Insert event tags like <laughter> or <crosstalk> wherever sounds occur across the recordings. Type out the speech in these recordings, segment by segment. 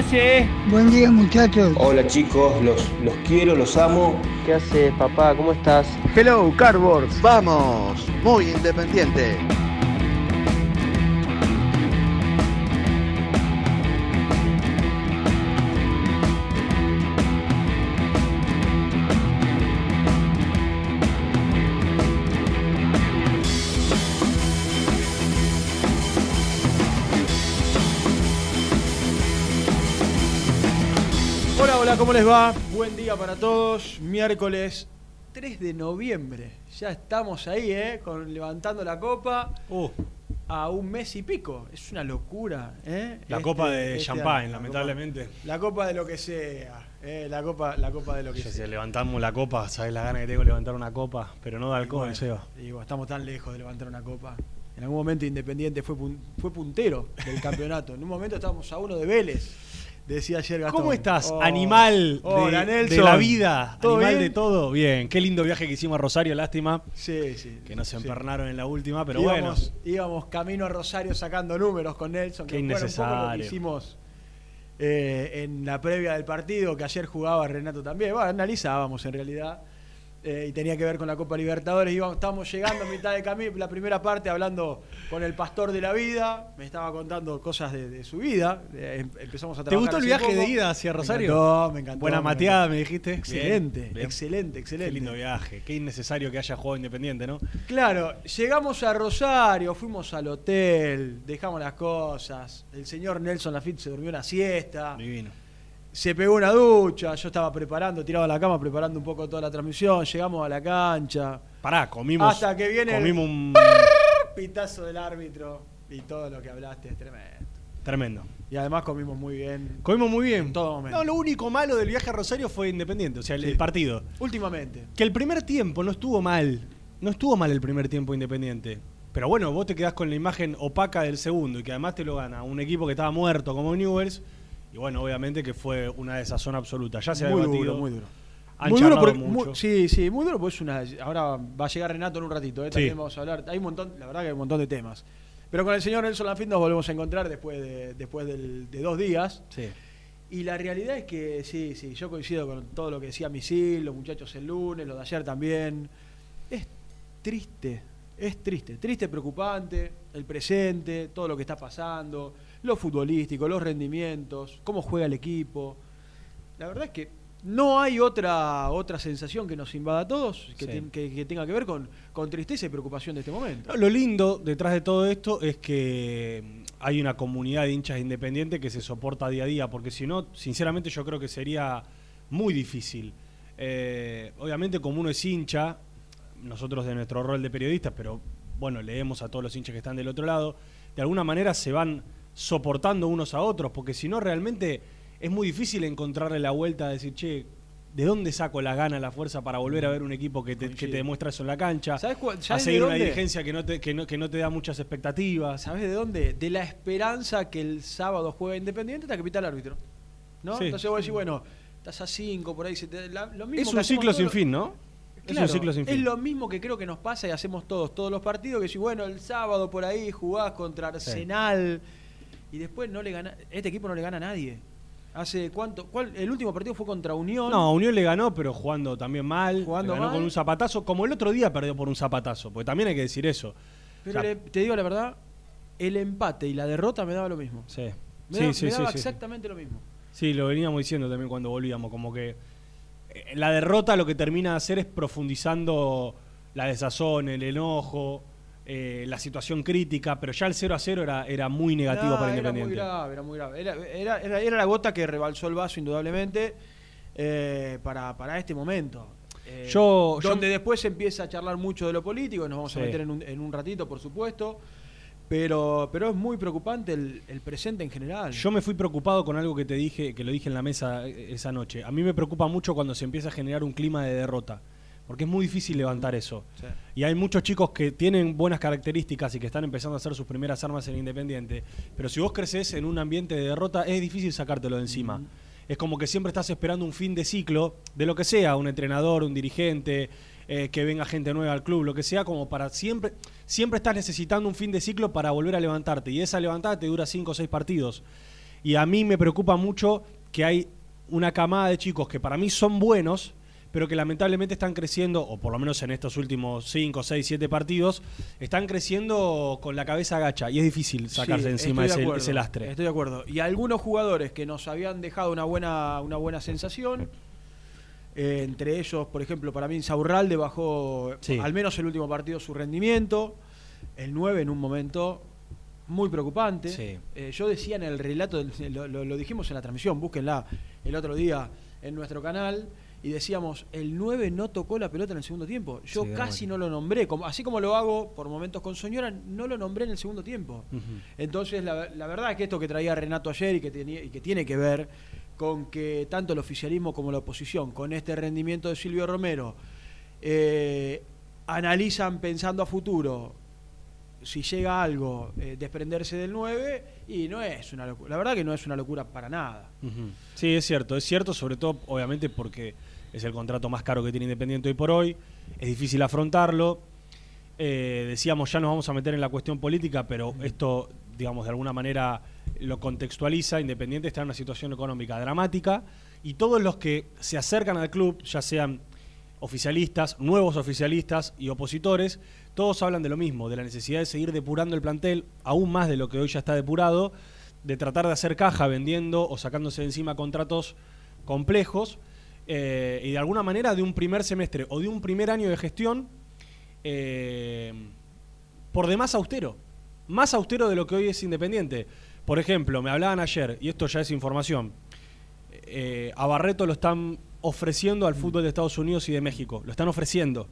Hace? Buen día muchachos. Hola chicos, los, los quiero, los amo. ¿Qué haces, papá? ¿Cómo estás? Hello, Cardboards. Vamos, muy independiente. Les va? Buen día para todos. Miércoles 3 de noviembre. Ya estamos ahí, ¿eh? Con, levantando la copa Uh, a un mes y pico. Es una locura, ¿eh? la Este- copa de este champán, año, lamentablemente. La copa de lo que sea. ¿eh? La, copa, la copa de lo que Ya sea. si levantamos la copa, sabes la gana que tengo de levantar una copa, pero no de alcohol, bueno, Seba. estamos tan lejos de levantar una copa. En algún momento Independiente fue, pun- fue puntero del campeonato. En un momento estábamos a uno de Vélez, decía ayer Gastón. ¿Cómo estás, Oh, animal de, hola, de la vida? ¿Todo Animal bien? de todo. Bien, qué lindo viaje que hicimos a Rosario, lástima Sí, sí. que nos sí. empernaron en la última, pero íbamos, bueno. íbamos camino a Rosario sacando números con Nelson, Qué que fueron un poco lo que innecesario. hicimos eh, en la previa del partido, que ayer jugaba Renato también. Bueno, analizábamos en realidad. Eh, y tenía que ver con la Copa Libertadores. Íbamos, estábamos llegando a mitad de camino, la primera parte hablando con el pastor de la vida. Me estaba contando cosas de, de su vida. eh, em- empezamos a ¿Te trabajar gustó el viaje poco. de ida hacia Me Rosario? encantó, me encantó. Buena me mateada, me dijiste. Excelente, Bien, bien. excelente, excelente. Qué lindo viaje. Qué innecesario que haya jugado Independiente, ¿no? Claro, llegamos a Rosario, fuimos al hotel, dejamos las cosas. El señor Nelson Lafitte se durmió una siesta, Divino. Se pegó una ducha. Yo estaba preparando, tirado a la cama, preparando un poco toda la transmisión. Llegamos a la cancha, Pará, comimos. Hasta que viene el- Comimos un. pitazo del árbitro y todo lo que hablaste es tremendo. Tremendo. Y además comimos muy bien. Comimos muy bien. En todo momento. No, lo único malo del viaje a Rosario fue Independiente, o sea, el, Sí. el partido. Últimamente. Que el primer tiempo no estuvo mal. No estuvo mal el primer tiempo Independiente. Pero bueno, vos te quedás con la imagen opaca del segundo y que además te lo gana un equipo que estaba muerto como Newells. Y bueno, obviamente que fue una desazón absoluta. Ya se ha muy debatido. duro, muy duro. Han muy duro porque, mucho. muy- sí, sí, muy duro porque es una. Ahora va a llegar Renato en un ratito, ¿eh? también Sí. vamos a hablar. Hay un montón, la verdad que hay un montón de temas. Pero con el señor Nelson Lafitte nos volvemos a encontrar después de, después del- de dos días. Sí. Y la realidad es que sí, sí, yo coincido con todo lo que decía Misil, los muchachos el lunes, lo de ayer también. Es triste, es triste, triste, preocupante, el presente, todo lo que está pasando, lo futbolístico, los rendimientos, cómo juega el equipo. La verdad es que no hay otra, otra sensación que nos invada a todos que, Sí. que- que tenga que ver con, con tristeza y preocupación de este momento. Lo lindo detrás de todo esto es que mm, hay una comunidad de hinchas independientes que se soporta día a día, porque si no, sinceramente yo creo que sería muy difícil. Eh, obviamente como uno es hincha, nosotros de nuestro rol de periodistas, pero bueno, leemos a todos los hinchas que están del otro lado, de alguna manera se van soportando unos a otros, porque si no realmente es muy difícil encontrarle la vuelta a decir, che, ¿de dónde saco la gana, la fuerza para volver a ver un equipo que te, que te demuestra eso en la cancha? ¿Sabes cuál- a seguir una dirigencia que no, te, que, no, que no te da muchas expectativas. ¿Sabes de dónde? De la esperanza que el sábado juega Independiente hasta que pita el árbitro. ¿No? Sí. Entonces vos decís, bueno, estás a 5, por ahí. se te- la- lo mismo Es un ciclo sin fin, ¿no? es un ciclo sin es lo mismo que creo que nos pasa y hacemos todos, todos los partidos, que si bueno, el sábado por ahí jugás contra Arsenal y después no le gana, este equipo no le gana a nadie. Hace cuánto, ¿cuál? El último partido fue contra Unión. No, Unión le ganó, pero jugando también mal. Jugando ganó mal. con un zapatazo, como el otro día perdió por un zapatazo, porque también hay que decir eso. pero o sea, le- te digo la verdad, el empate y la derrota me daba lo mismo. Sí, Me, sí, da- sí, me daba sí, sí. exactamente lo mismo. Sí, lo veníamos diciendo también cuando volvíamos, como que eh, la derrota lo que termina de hacer es profundizando la desazón, el enojo, eh, la situación crítica, pero ya el 0 a 0 era, era muy negativo No, para Era Independiente. muy grave, era muy grave. Era, era- era- era la gota que rebalsó el vaso, indudablemente, eh, para, para este momento. Eh, Yo- yo- donde después se empieza a charlar mucho de lo político, nos vamos Sí. a meter en un, en un ratito, por supuesto. Pero, pero es muy preocupante el, el presente en general. Yo me fui preocupado con algo que te dije, que lo dije en la mesa esa noche. A mí me preocupa mucho cuando se empieza a generar un clima de derrota, porque es muy difícil levantar eso. Sí. Y hay muchos chicos que tienen buenas características y que están empezando a hacer sus primeras armas en Independiente, pero si vos creces en un ambiente de derrota es difícil sacártelo de encima. Es como que siempre estás esperando un fin de ciclo, de lo que sea, un entrenador, un dirigente, eh, que venga gente nueva al club, lo que sea, como para siempre, siempre estás necesitando un fin de ciclo para volver a levantarte. Y esa levantada te dura cinco o seis partidos. Y a mí me preocupa mucho que hay una camada de chicos que para mí son buenos, pero que lamentablemente están creciendo, o por lo menos en estos últimos 5, 6, 7 partidos, están creciendo con la cabeza agacha y es difícil sacarse Sí, encima ese, acuerdo, ese lastre. Estoy de acuerdo. Y algunos jugadores que nos habían dejado una buena, una buena sensación, eh, entre ellos, por ejemplo, para mí Insaurralde bajó, Sí. al menos el último partido, su rendimiento. El 9 en un momento muy preocupante. Sí. Eh, yo decía en el relato, lo, lo- lo dijimos en la transmisión, búsquenla el otro día en nuestro canal. Y decíamos, el 9 no tocó la pelota en el segundo tiempo. Yo Sí, casi bueno. no lo nombré. Como, así como lo hago por momentos con Soñora, no lo nombré en el segundo tiempo. Entonces, la, la verdad es que esto que traía Renato ayer y que, tenía, y que tiene que ver con que tanto el oficialismo como la oposición, con este rendimiento de Silvio Romero, eh, analizan pensando a futuro si llega algo, eh, desprenderse del 9, y no es una locura. La verdad que no es una locura para nada. Sí, es cierto, es cierto, sobre todo, obviamente, porque es el contrato más caro que tiene Independiente hoy por hoy, es difícil afrontarlo. Eh, decíamos, ya nos vamos a meter en la cuestión política, pero esto, digamos, de alguna manera lo contextualiza. Independiente está en una situación económica dramática y todos los que se acercan al club, ya sean oficialistas, nuevos oficialistas y opositores, todos hablan de lo mismo, de la necesidad de seguir depurando el plantel, aún más de lo que hoy ya está depurado, de tratar de hacer caja vendiendo o sacándose de encima contratos complejos eh, y de alguna manera de un primer semestre o de un primer año de gestión eh, por demás austero, más austero de lo que hoy es independiente. Por ejemplo, me hablaban ayer, y esto ya es información, eh, a Barreto lo están ofreciendo al fútbol de Estados Unidos y de México, lo están ofreciendo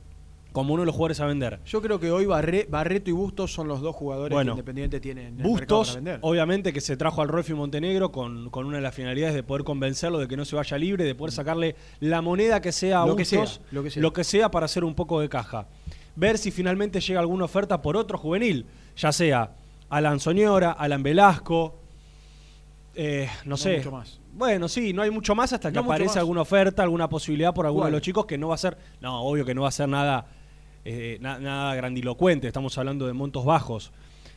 como uno de los jugadores a vender. Yo creo que hoy Barre- Barreto y Bustos son los dos jugadores Bueno, que Independiente tiene en el mercado para Bustos, vender. obviamente que se trajo al Rolfi Montenegro con, con una de las finalidades de poder convencerlo de que no se vaya libre, de poder sacarle la moneda que sea a Lo que Bustos, sea, lo que sea. para hacer un poco de caja. Ver si finalmente llega alguna oferta por otro juvenil, ya sea Alan Soñora, Alan Velasco, eh, no, No sé. mucho más. Bueno, sí, no hay mucho más hasta que No aparece alguna oferta, alguna posibilidad por alguno ¿Cuál? de los chicos que no va a ser, no, obvio que no va a ser nada, eh, na- nada grandilocuente, estamos hablando de montos bajos.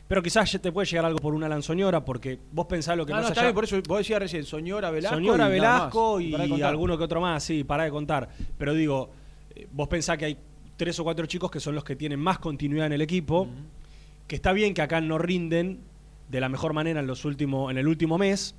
Pero quizás te puede llegar algo por una lanzoñora, porque vos pensás lo que Ah, más no, allá- bien, por eso vos decías recién Soñora, Velasco. Soñora, y Velasco y, alguno que otro más, sí, para de contar. Pero digo, eh, vos pensás que hay tres o cuatro chicos que son los que tienen más continuidad en el equipo, que está bien que acá no rinden de la mejor manera en, los en el último mes,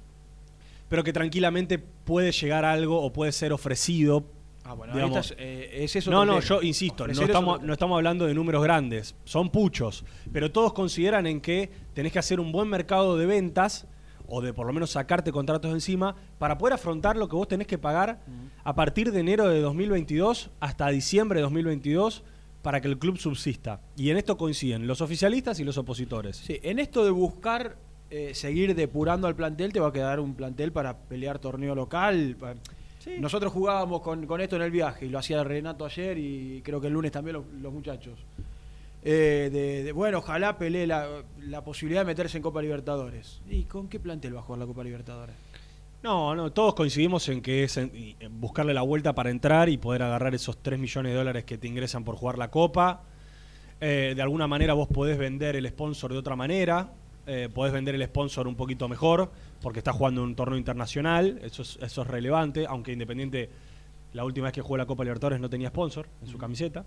pero que tranquilamente puede llegar algo o puede ser ofrecido. Ah, bueno, ahí digamos. estás, eh, es eso no, no, yo insisto, no estamos, no estamos hablando de números grandes, son puchos, pero todos consideran en que tenés que hacer un buen mercado de ventas o de por lo menos sacarte contratos encima para poder afrontar lo que vos tenés que pagar a partir de enero de 2022 hasta diciembre de 2022 para que el club subsista. Y en esto coinciden los oficialistas y los opositores. Sí, en esto de buscar eh, seguir depurando al plantel, te va a quedar un plantel para pelear torneo local. pa- Nosotros jugábamos con, con esto en el viaje y lo hacía Renato ayer y creo que el lunes también los, los muchachos. Eh, de, de, bueno, ojalá pelee la, la posibilidad de meterse en Copa Libertadores. ¿Y con qué plantel va a jugar la Copa Libertadores? No, no, todos coincidimos en que es en- en buscarle la vuelta para entrar y poder agarrar esos 3 millones de dólares que te ingresan por jugar la Copa. Eh, de alguna manera vos podés vender el sponsor de otra manera, eh, podés vender el sponsor un poquito mejor, porque estás jugando un torneo internacional, eso es, eso es relevante, aunque Independiente la última vez que jugó la Copa Libertadores no tenía sponsor en su camiseta.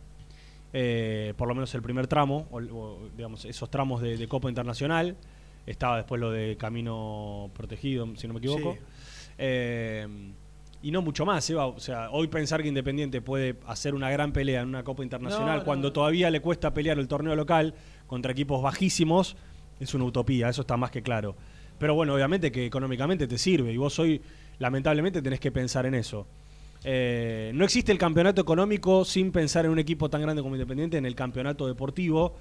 Eh, por lo menos el primer tramo, o, o, digamos, esos tramos de, de Copa Internacional. Estaba después lo de Camino Protegido, si no me equivoco. Sí. Eh, y no mucho más, Eva. O sea, hoy pensar que Independiente puede hacer una gran pelea en una Copa Internacional No, no, cuando no. todavía le cuesta pelear el torneo local contra equipos bajísimos, es una utopía, eso está más que claro. Pero bueno, obviamente que económicamente te sirve y vos hoy, lamentablemente, tenés que pensar en eso. Eh, no existe el campeonato económico sin pensar en un equipo tan grande como Independiente en el campeonato deportivo,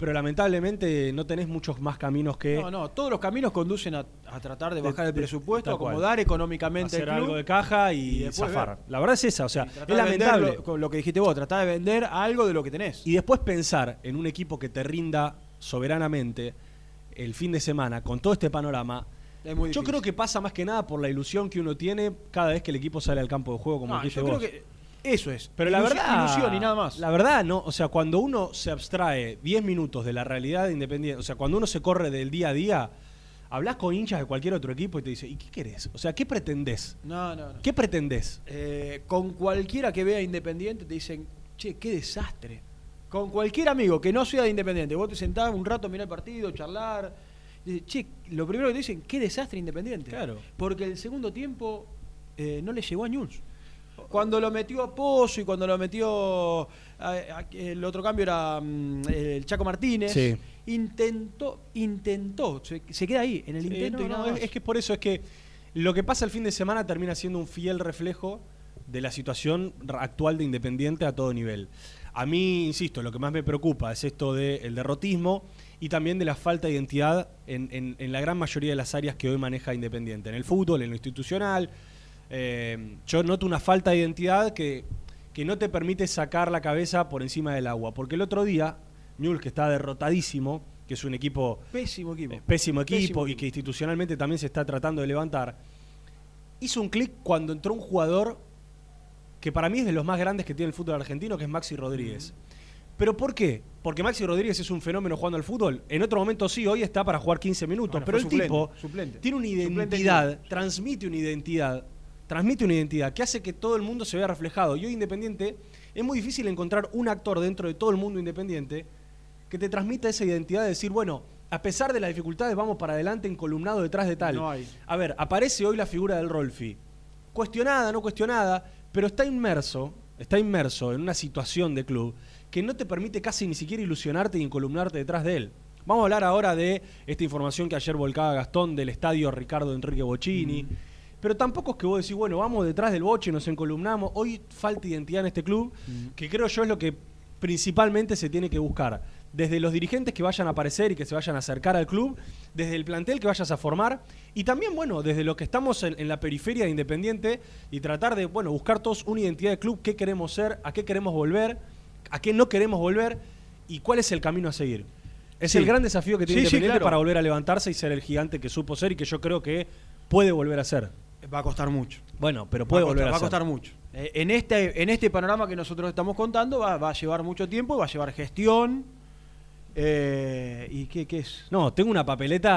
pero lamentablemente no tenés muchos más caminos que No, no, todos los caminos conducen a, a tratar de De- bajar el presupuesto, acomodar económicamente hacer el club. algo de caja y, y zafar. ver. La verdad es esa, o sea, es lamentable. Lo, que dijiste vos, tratar de vender algo de lo que tenés. Y después pensar en un equipo que te rinda soberanamente el fin de semana con todo este panorama. Es muy Yo creo que pasa más que nada por la ilusión que uno tiene cada vez que el equipo sale al campo de juego, como No, dijiste yo creo vos. que eso es. Pero la verdad. Ilusión y nada más. La verdad, no. O sea, cuando uno se abstrae 10 minutos de la realidad de Independiente, o sea, cuando uno se corre del día a día, hablas con hinchas de cualquier otro equipo y te dice, ¿y qué querés? O sea, ¿qué pretendés? No, no, no. ¿Qué pretendés? Eh, con cualquiera que vea Independiente te dicen, che, qué desastre. Con cualquier amigo que no sea de Independiente, vos te sentás un rato, mirá el partido, charlar. y dices, che, lo primero que te dicen, qué desastre Independiente. Claro. Porque el segundo tiempo eh, no le llegó a News. Cuando lo metió a Pozo y cuando lo metió. a- a- el otro cambio era mm, el Chaco Martínez. Sí. Intentó, intentó. Se, se queda ahí, en el Sí, intento no, y no, nada es, más. es que por eso es que lo que pasa el fin de semana termina siendo un fiel reflejo de la situación actual de Independiente a todo nivel. A mí, insisto, lo que más me preocupa es esto del derrotismo y también de la falta de identidad en, en- en la gran mayoría de las áreas que hoy maneja Independiente, en el fútbol, en lo institucional. Eh, yo noto una falta de identidad que, que no te permite sacar la cabeza por encima del agua, porque el otro día, Newell's, que está derrotadísimo, que es un equipo Pésimo equipo. eh, pésimo equipo Pésimo y que institucionalmente también se está tratando de levantar. Hizo un clic cuando entró un jugador que para mí es de los más grandes que tiene el fútbol argentino, que es Maxi Rodríguez. ¿Pero por qué? Porque Maxi Rodríguez es un fenómeno jugando al fútbol. En otro momento sí, hoy está para jugar 15 minutos, Bueno, pero el suplente, tipo suplente. tiene una identidad, en transmite una identidad, transmite una identidad que hace que todo el mundo se vea reflejado. Y hoy Independiente es muy difícil encontrar un actor dentro de todo el mundo independiente que te transmita esa identidad de decir, bueno, a pesar de las dificultades, vamos para adelante encolumnado detrás de tal. No hay. A ver, aparece hoy la figura del Rolfi. Cuestionada, no cuestionada, pero está inmerso, está inmerso en una situación de club que no te permite casi ni siquiera ilusionarte y encolumnarte detrás de él. Vamos a hablar ahora de esta información que ayer volcaba Gastón del estadio Ricardo Enrique Bocini. Pero tampoco es que vos decís, bueno, vamos detrás del boche, nos encolumnamos. Hoy falta identidad en este club, que creo yo es lo que principalmente se tiene que buscar. Desde los dirigentes que vayan a aparecer y que se vayan a acercar al club, desde el plantel que vayas a formar, y también, bueno, desde lo que estamos en, en la periferia de Independiente y tratar de, bueno, buscar todos una identidad de club, qué queremos ser, a qué queremos volver, a qué no queremos volver y cuál es el camino a seguir. Es Sí. el gran desafío que tiene Sí, sí, Independiente claro. para volver a levantarse y ser el gigante que supo ser y que yo creo que puede volver a ser. Va a costar mucho. Bueno, pero puede va volver costar, a va a costar mucho. Eh, en, este, en este panorama que nosotros estamos contando va, va a llevar mucho tiempo, va a llevar gestión. eh, ¿Y qué, qué es? No, tengo una papeleta.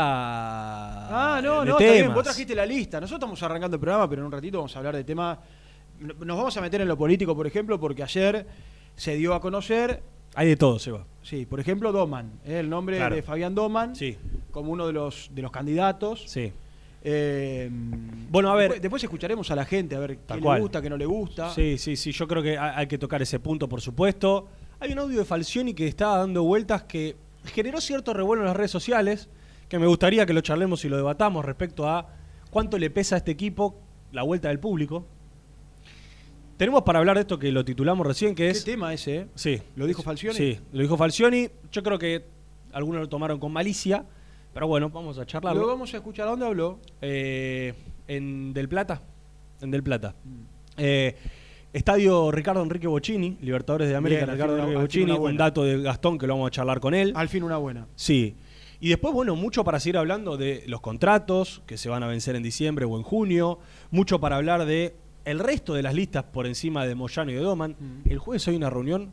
Ah, no, de no, está bien. temas. Vos trajiste la lista. Nosotros estamos arrancando el programa, pero en un ratito vamos a hablar de temas. Nos vamos a meter en lo político, por ejemplo, porque ayer se dio a conocer, Hay de todo, Seba. sí, por ejemplo, Doman, eh, el nombre Claro. de Fabián Doman, Sí, como uno de los, de los candidatos. sí. Eh, Bueno, a ver. Después, después escucharemos a la gente, a ver qué le gusta, qué no le gusta. Sí, sí, sí. Yo creo que hay que tocar ese punto, por supuesto. Hay un audio de Falcioni que estaba dando vueltas que generó cierto revuelo en las redes sociales, que me gustaría que lo charlemos y lo debatamos respecto a cuánto le pesa a este equipo la vuelta del público. Tenemos para hablar de esto que lo titulamos recién, que ¿Qué es... tema ese? eh? Sí. ¿Lo dijo Falcioni? Sí, lo dijo Falcioni. Yo creo que algunos lo tomaron con malicia, pero bueno, vamos a charlarlo. Luego vamos a escuchar a dónde habló. Eh, en Del Plata. En Del Plata. Mm. Eh, Estadio Ricardo Enrique Bocini, Libertadores de América, Bien, Ricardo una- Enrique Bocini, un dato de Gastón que lo vamos a charlar con él. Al fin una buena. Sí. Y después, bueno, mucho para seguir hablando de los contratos que se van a vencer en diciembre o en junio, mucho para hablar de el resto de las listas por encima de Moyano y de Doman. Mm. El jueves hay una reunión,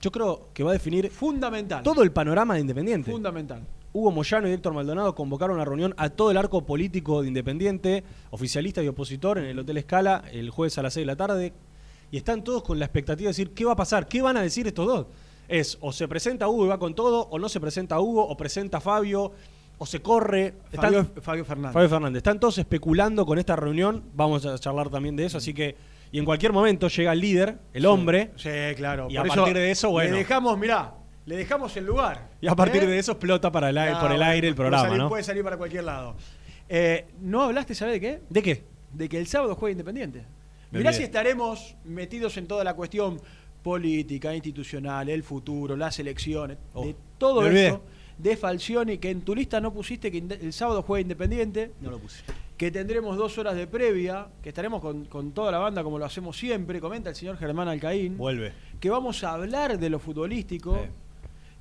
yo creo que va a definir Fundamental. todo el panorama de Independiente. Fundamental. Hugo Moyano y Héctor Maldonado convocaron una reunión a todo el arco político de Independiente, oficialista y opositor, en el Hotel Escala el jueves a las 6 de la tarde. Y están todos con la expectativa de decir, ¿qué va a pasar? ¿Qué van a decir estos dos? Es, o se presenta Hugo y va con todo, o no se presenta Hugo, o presenta Fabio, o se corre. Están- Fabio, Fabio Fernández. Fabio Fernández. Están todos especulando con esta reunión. Vamos a charlar también de eso. Así que, y en cualquier momento llega el líder, el hombre, Sí, claro. Y Por a partir de eso, bueno. Le dejamos, mirá, le dejamos el lugar. y a partir ¿Eh? de eso explota para el aire, Ah, por el aire el puede programa, salir- ¿no? Puede salir para cualquier lado. Eh, ¿No hablaste, ¿sabes de qué? ¿De qué? De que el sábado juega Independiente. Me Mirá olvidé. si estaremos metidos en toda la cuestión política, institucional, el futuro, las elecciones, Oh, de todo eso, de Falcioni, que en tu lista no pusiste que el sábado juega Independiente, No lo puse. que tendremos dos horas de previa, que estaremos con, con toda la banda como lo hacemos siempre, comenta el señor Germán Alcaín, Vuelve. que vamos a hablar de lo futbolístico.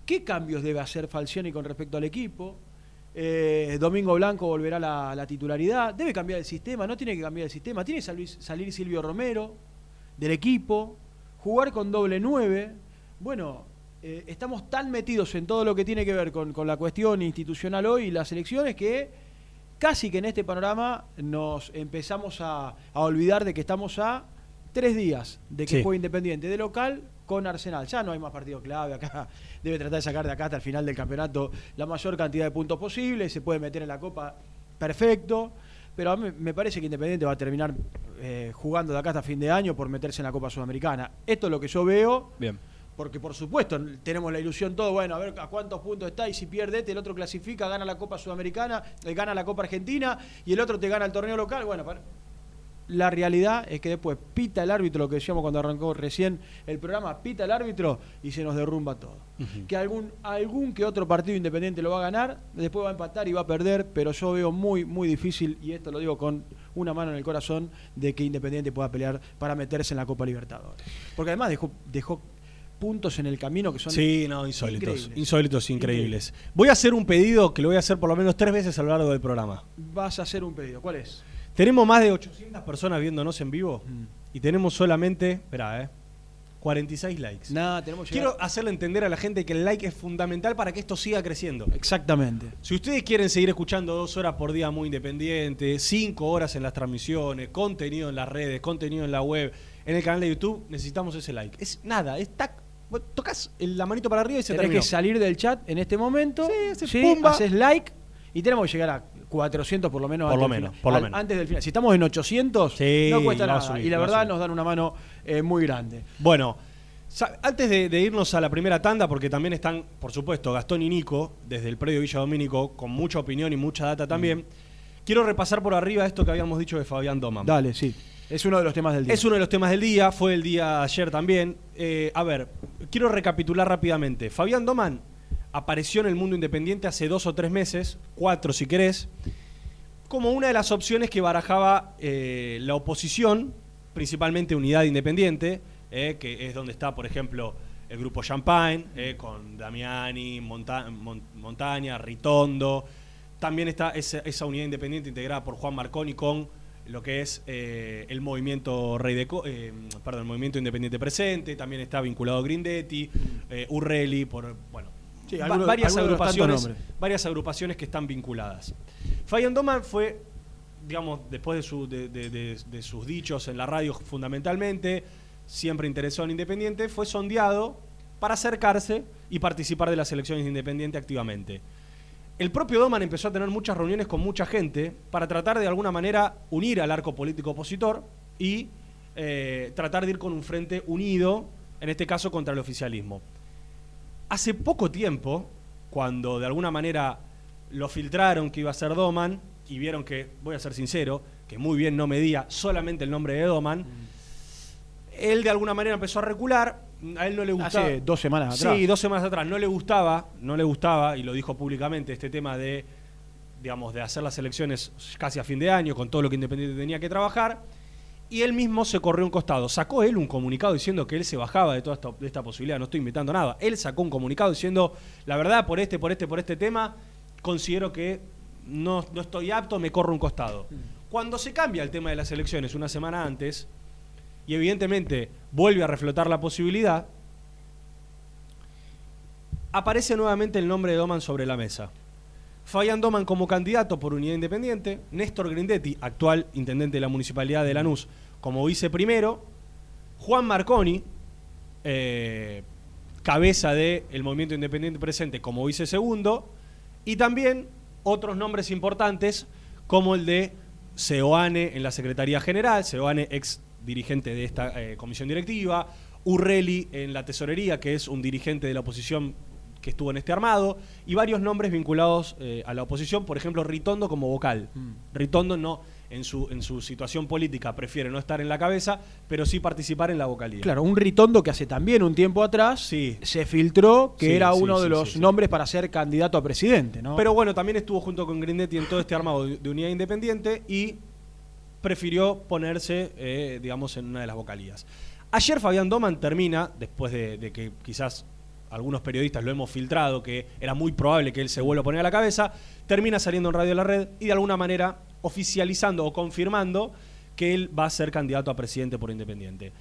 Qué cambios debe hacer Falcioni con respecto al equipo. Eh, Domingo Blanco volverá a la, la titularidad. Debe cambiar el sistema, no tiene que cambiar el sistema. Tiene que salir, Silvio Romero del equipo, jugar con doble nueve. Bueno, eh, estamos tan metidos en todo lo que tiene que ver con, con la cuestión institucional hoy y las elecciones que casi que en este panorama nos empezamos a, a olvidar de que estamos a tres días de que Sí. juegue Independiente de local con Arsenal. Ya no hay más partido clave acá. <laughs> Debe tratar de sacar de acá hasta el final del campeonato la mayor cantidad de puntos posible. Se puede meter en la Copa perfecto. Pero a mí me parece que Independiente va a terminar eh, jugando de acá hasta fin de año por meterse en la Copa Sudamericana. Esto es lo que yo veo. Bien. Porque por supuesto tenemos la ilusión todo, bueno, a ver a cuántos puntos está y si pierde este, el otro clasifica, gana la Copa Sudamericana, eh, gana la Copa Argentina y el otro te gana el torneo local. Bueno, para- la realidad es que después pita el árbitro, lo que decíamos cuando arrancó recién el programa, pita el árbitro y se nos derrumba todo. Que algún, algún que otro partido independiente lo va a ganar, después va a empatar y va a perder, pero yo veo muy, muy difícil, y esto lo digo con una mano en el corazón, de que Independiente pueda pelear para meterse en la Copa Libertadores. Porque además dejó, dejó puntos en el camino que son Sí, no, insólitos. increíbles. Insólitos, increíbles. Voy a hacer un pedido que lo voy a hacer por lo menos tres veces a lo largo del programa. Vas a hacer un pedido. ¿Cuál es? Tenemos más de 800 personas viéndonos en vivo Mm. y tenemos solamente, espera, eh, 46 likes. Nada, tenemos que llegar- Quiero hacerle entender a la gente que el like es fundamental para que esto siga creciendo. Exactamente. Si ustedes quieren seguir escuchando dos horas por día muy independiente, cinco horas en las transmisiones, contenido en las redes, contenido en la web, en el canal de YouTube, necesitamos ese like. Es nada, es tac, tocas la manito para arriba y se Tenés terminó. que salir del chat en este momento. Sí, haces sí, pumba. haces like y tenemos que llegar a 400 por lo menos, Por antes, lo del menos, final. por lo Al- menos. antes del final. Si estamos en 800, Sí, no cuesta nada. subir, y la verdad nos dan una mano eh, muy grande. Bueno, antes de, de irnos a la primera tanda, porque también están, por supuesto, Gastón y Nico, desde el predio Villa Domínico, con mucha opinión y mucha data también, quiero repasar por arriba esto que habíamos dicho de Fabián Doman. Dale, sí. Es uno de los temas del día. Es uno de los temas del día, fue el día ayer también. Eh, a ver, quiero recapitular rápidamente. Fabián Doman apareció en el mundo independiente hace dos o tres meses, cuatro si querés, como una de las opciones que barajaba eh, la oposición, principalmente Unidad Independiente, eh, que es donde está, por ejemplo, el grupo Champagne, eh, con Damiani, Monta- Mon- Montaña, Ritondo. También está esa, unidad independiente integrada por Juan Marconi con lo que es el movimiento Rey de Co- perdón, el movimiento independiente presente, también está vinculado Grindetti, eh, Urrelli, por bueno, Sí, va- algunos- varias agrupaciones, varias agrupaciones que están vinculadas. Fabián Doman fue, digamos, después de, su- de- de- de- de sus dichos en la radio fundamentalmente, siempre interesado en Independiente, fue sondeado para acercarse y participar de las elecciones de Independiente activamente. El propio Doman empezó a tener muchas reuniones con mucha gente para tratar de alguna manera unir al arco político opositor y eh, tratar de ir con un frente unido, en este caso contra el oficialismo. Hace poco tiempo, cuando de alguna manera lo filtraron que iba a ser Doman y vieron que, voy a ser sincero, que muy bien no medía solamente el nombre de Doman, él de alguna manera empezó a recular, a él no le gustaba. Hace dos semanas atrás. Sí, dos semanas atrás. No le gustaba, no le gustaba, y lo dijo públicamente, este tema de, digamos, de hacer las elecciones casi a fin de año, con todo lo que Independiente tenía que trabajar. Y él mismo se corrió un costado. Sacó él un comunicado diciendo que él se bajaba de toda esta, posibilidad. No estoy inventando nada. Él sacó un comunicado diciendo, la verdad, por este, por este, por este tema, considero que no, no estoy apto, me corro un costado. Cuando se cambia el tema de las elecciones una semana antes, y evidentemente vuelve a reflotar la posibilidad, aparece nuevamente el nombre de Doman sobre la mesa. Fabián Doman como candidato por Unidad Independiente, Néstor Grindetti, actual intendente de la Municipalidad de Lanús, como vice primero, Juan Marconi, eh, cabeza del Movimiento Independiente Presente como vice segundo, y también otros nombres importantes como el de Seoane en la Secretaría General, Seoane ex dirigente de esta eh, comisión directiva, Urreli en la Tesorería, que es un dirigente de la oposición que estuvo en este armado, y varios nombres vinculados eh, a la oposición, por ejemplo, Ritondo como vocal. Ritondo no, en su, en su situación política prefiere no estar en la cabeza, pero sí participar en la vocalía. Claro, un Ritondo que hace también un tiempo atrás Sí. se filtró que Sí, era sí, uno de los nombres para ser candidato a presidente, ¿no? Pero bueno, también estuvo junto con Grindetti en todo este armado de, de unidad independiente y prefirió ponerse, eh, digamos, en una de las vocalías. Ayer Fabián Doman termina, después de, de que quizás algunos periodistas lo hemos filtrado, que era muy probable que él se vuelva a poner a la cabeza, termina saliendo en Radio La Red y de alguna manera oficializando o confirmando que él va a ser candidato a presidente por Independiente.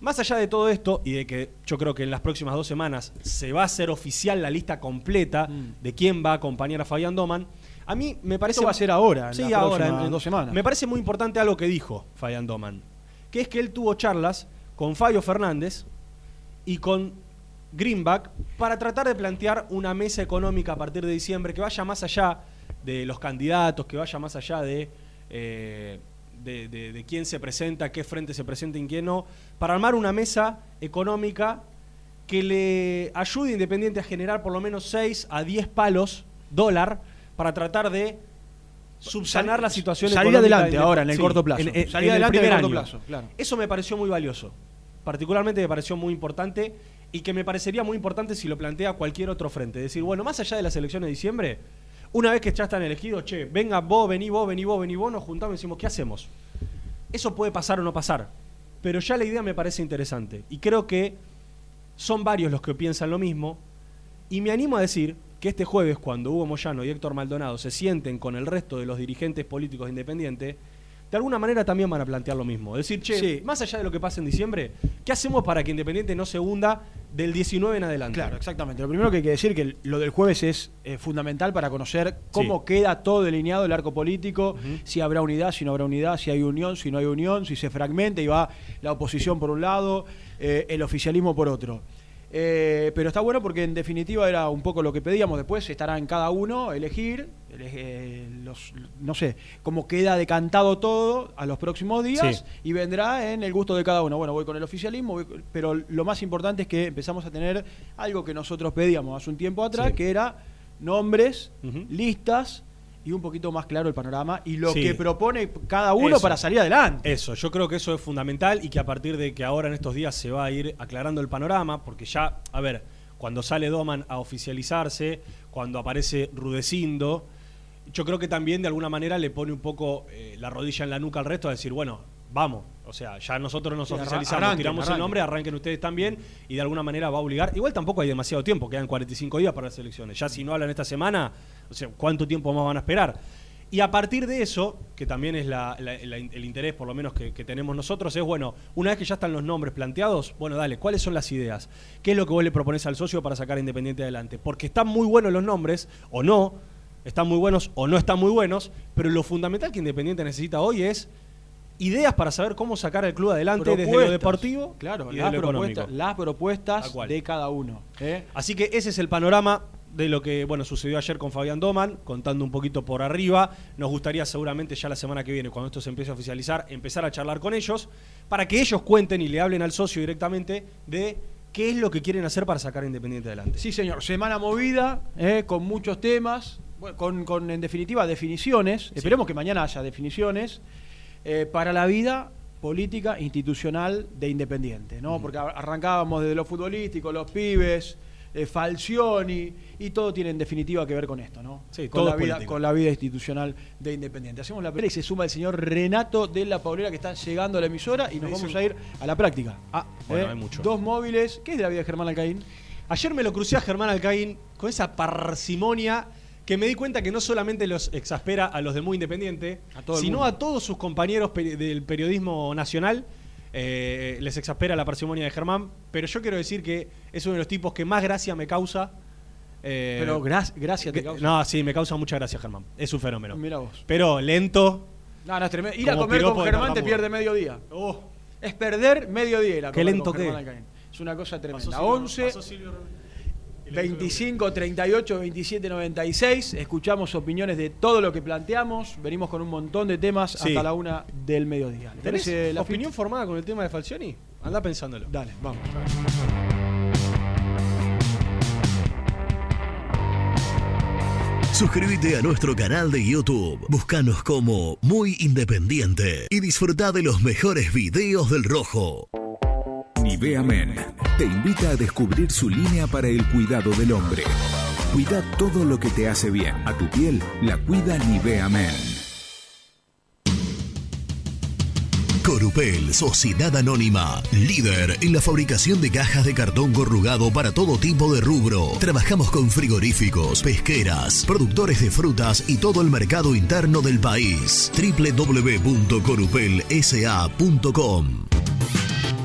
Más allá de todo esto y de que yo creo que en las próximas dos semanas se va a hacer oficial la lista completa Mm. de quién va a acompañar a Fabián Doman, a mí me parece... Esto va a ser ahora, en Sí, ahora, en dos semanas. Me parece muy importante algo que dijo Fabián Doman, que es que él tuvo charlas con Fabio Fernández y con Greenback para tratar de plantear una mesa económica a partir de diciembre que vaya más allá de los candidatos, que vaya más allá de, eh, de, de- de quién se presenta, qué frente se presenta y quién no, para armar una mesa económica que le ayude a Independiente a generar por lo menos 6 a 10 palos dólar para tratar de subsanar Sal- la situación salir adelante de- ahora, en el Sí, corto plazo. en- en- Salir en el adelante en el corto año. plazo, claro. Eso me pareció muy valioso. Particularmente me pareció muy importante y que me parecería muy importante si lo plantea cualquier otro frente. Es decir, bueno, más allá de las elecciones de diciembre, una vez que ya están elegidos, che, venga vos, vení vos, vení vos, vení vos, nos juntamos y decimos, ¿qué hacemos? Eso puede pasar o no pasar. Pero ya la idea me parece interesante. Y creo que son varios los que piensan lo mismo. Y me animo a decir que este jueves, cuando Hugo Moyano y Héctor Maldonado se sienten con el resto de los dirigentes políticos independientes, de alguna manera también van a plantear lo mismo. Decir, che, Sí. más allá de lo que pase en diciembre, ¿qué hacemos para que Independiente no se hunda del 19 en adelante? Claro, exactamente. Lo primero que hay que decir que lo del jueves es eh, fundamental para conocer cómo Sí. queda todo delineado el arco político, si habrá unidad, si no habrá unidad, si hay unión, si no hay unión, si se fragmenta y va la oposición por un lado, eh, el oficialismo por otro. Eh, pero está bueno porque en definitiva era un poco lo que pedíamos. Después estará en cada uno elegir, ele- eh, los, no sé, cómo queda decantado todo a los próximos días Sí. y vendrá en el gusto de cada uno. Bueno, voy con el oficialismo, voy pero lo más importante es que empezamos a tener algo que nosotros pedíamos hace un tiempo atrás, Sí. que era nombres, listas y un poquito más claro el panorama y lo Sí. que propone cada uno Eso. para salir adelante. Eso, yo creo que eso es fundamental y que a partir de que ahora en estos días se va a ir aclarando el panorama, porque ya, a ver, cuando sale Doman a oficializarse, cuando aparece Rudecindo, yo creo que también de alguna manera le pone un poco eh, la rodilla en la nuca al resto a decir, bueno, vamos, o sea, ya nosotros nos Sí, oficializamos, arranquen, tiramos el nombre, arranquen ustedes también y de alguna manera va a obligar. Igual tampoco hay demasiado tiempo, quedan 45 días para las elecciones. Ya si no hablan esta semana, o sea, ¿cuánto tiempo más van a esperar? Y a partir de eso, que también es la- la- la- el interés por lo menos que, que tenemos nosotros, es bueno, una vez que ya están los nombres planteados, bueno, dale, ¿cuáles son las ideas? ¿Qué es lo que vos le propones al socio para sacar a Independiente adelante? Porque están muy buenos los nombres, o no, están muy buenos o no están muy buenos, pero lo fundamental que Independiente necesita hoy es ideas para saber cómo sacar al club adelante desde lo deportivo claro, y las lo propuestas, las propuestas de cada uno. ¿eh? Así que ese es el panorama de lo que bueno sucedió ayer con Fabián Doman, contando un poquito por arriba. Nos gustaría seguramente ya la semana que viene, cuando esto se empiece a oficializar, empezar a charlar con ellos para que ellos cuenten y le hablen al socio directamente de qué es lo que quieren hacer para sacar a Independiente adelante. Sí, señor. Semana movida, ¿eh? con muchos temas, con, con, en definitiva definiciones. Esperemos que mañana haya definiciones eh, para la vida política institucional de Independiente, ¿no? Porque ar- arrancábamos desde lo futbolístico, los pibes, eh, Falcioni, y todo tiene en definitiva que ver con esto, ¿no? Sí, con, todo la vida, con la vida institucional de Independiente. Hacemos la primera y se suma el señor Renato de la Paulera que está llegando a la emisora y nos vamos un- a ir a la práctica. Ah, bueno, ¿Eh? hay mucho. Dos móviles. ¿Qué es de la vida de Germán Alcaín? Ayer me lo crucé a Germán Alcaín con esa parsimonia que me di cuenta que no solamente los exaspera a los de Muy Independiente, A todo el sino mundo. a todos sus compañeros peri- del periodismo nacional. eh, les exaspera la parsimonia de Germán, pero yo quiero decir que es uno de los tipos que más gracia me causa. eh, Pero gra- gracias te causa. No, sí, me causa mucha gracia Germán. Es un fenómeno. Mira vos. Pero lento. No, no, es tremendo. Ir a Como comer con Germán te pierde medio día. Oh, Es perder medio día ir a Qué comer lento con que Germán es. Es una cosa pasó tremenda. Silvio- 11 pasó Silvio Rodríguez. Y le dijo 25 38 27 96. Escuchamos opiniones de todo lo que planteamos. Venimos con un montón de temas Sí. hasta la una del mediodía. ¿Le ¿Tenés parece la opinión formada con el tema de Falcioni? Anda pensándolo. Dale, vamos. Suscríbete a nuestro canal de YouTube. Búscanos como Muy Independiente y disfruta de los mejores videos del Rojo. Nivea Men te invita a descubrir su línea para el cuidado del hombre. Cuida todo lo que te hace bien. A tu piel la cuida Nivea Men. Corupel, Sociedad Anónima, líder en la fabricación de cajas de cartón corrugado para todo tipo de rubro. Trabajamos con frigoríficos, pesqueras, productores de frutas y todo el mercado interno del país. www.corupelsa.com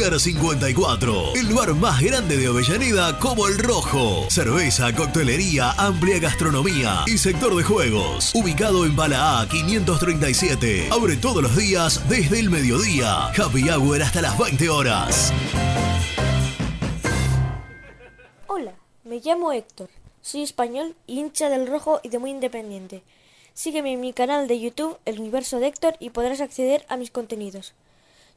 Pier 54, el bar más grande de Avellaneda como el Rojo. Cerveza, coctelería, amplia gastronomía y sector de juegos. Ubicado en Bala A 537. Abre todos los días desde el mediodía. Happy Hour hasta las 20 horas. Hola, me llamo Héctor. Soy español, hincha del rojo y de muy independiente. Sígueme en mi canal de YouTube, El Universo de Héctor, y podrás acceder a mis contenidos.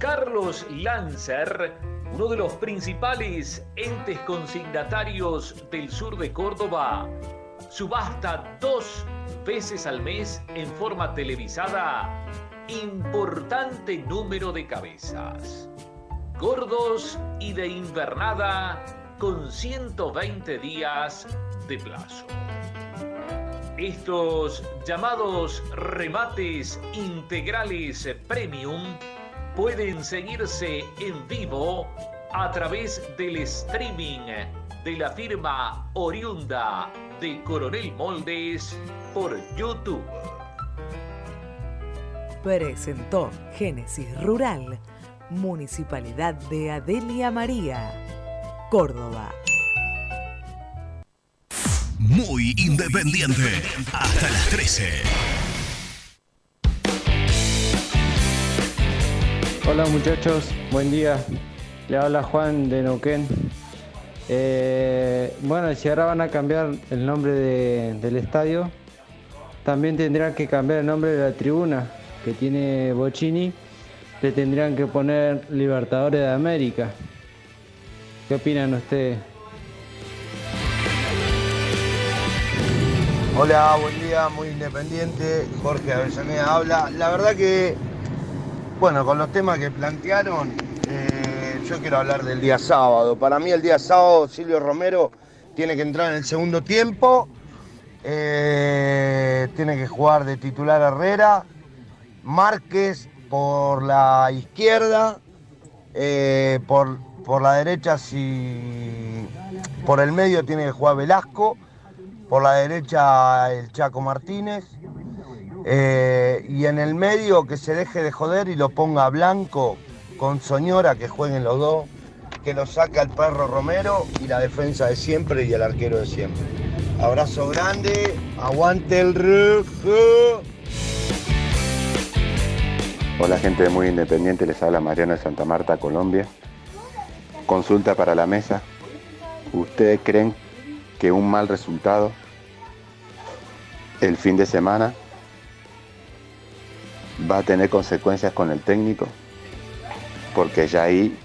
Carlos Lancer, uno de los principales entes consignatarios del sur de Córdoba, subasta dos veces al mes en forma televisada. Importante número de cabezas, gordos y de invernada con 120 días de plazo. Estos llamados remates integrales premium pueden seguirse en vivo a través del streaming de la firma oriunda de Coronel Moldes por YouTube. Presentó Génesis Rural, Municipalidad de Adelia María, Córdoba. Muy independiente. Hasta las 13. Hola muchachos, buen día. Le habla Juan de Neuquén. Eh, bueno, si ahora van a cambiar el nombre de- del estadio, también tendrán que cambiar el nombre de la tribuna que tiene Bocini. Le tendrían que poner Libertadores de América. ¿Qué opinan ustedes? Hola, buen día, muy independiente. Jorge Avellaneda habla. La verdad que, bueno, con los temas que plantearon, eh, yo quiero hablar del día sábado. Para mí el día sábado Silvio Romero tiene que entrar en el segundo tiempo. eh, tiene que jugar de titular Herrera. Márquez por la izquierda. eh, por, por la derecha, si por el medio tiene que jugar Velasco. Por la derecha el Chaco Martínez. Eh, y en el medio que se deje de joder y lo ponga Blanco con Soñora, que jueguen los dos. Que lo saque al perro Romero y la defensa de siempre y el arquero de siempre. Abrazo grande, aguante el rojo. Hola gente de Muy Independiente, les habla Mariano de Santa Marta, Colombia. Consulta para la mesa. ¿Ustedes creen que un mal resultado el fin de semana va a tener consecuencias con el técnico? Porque ya ahí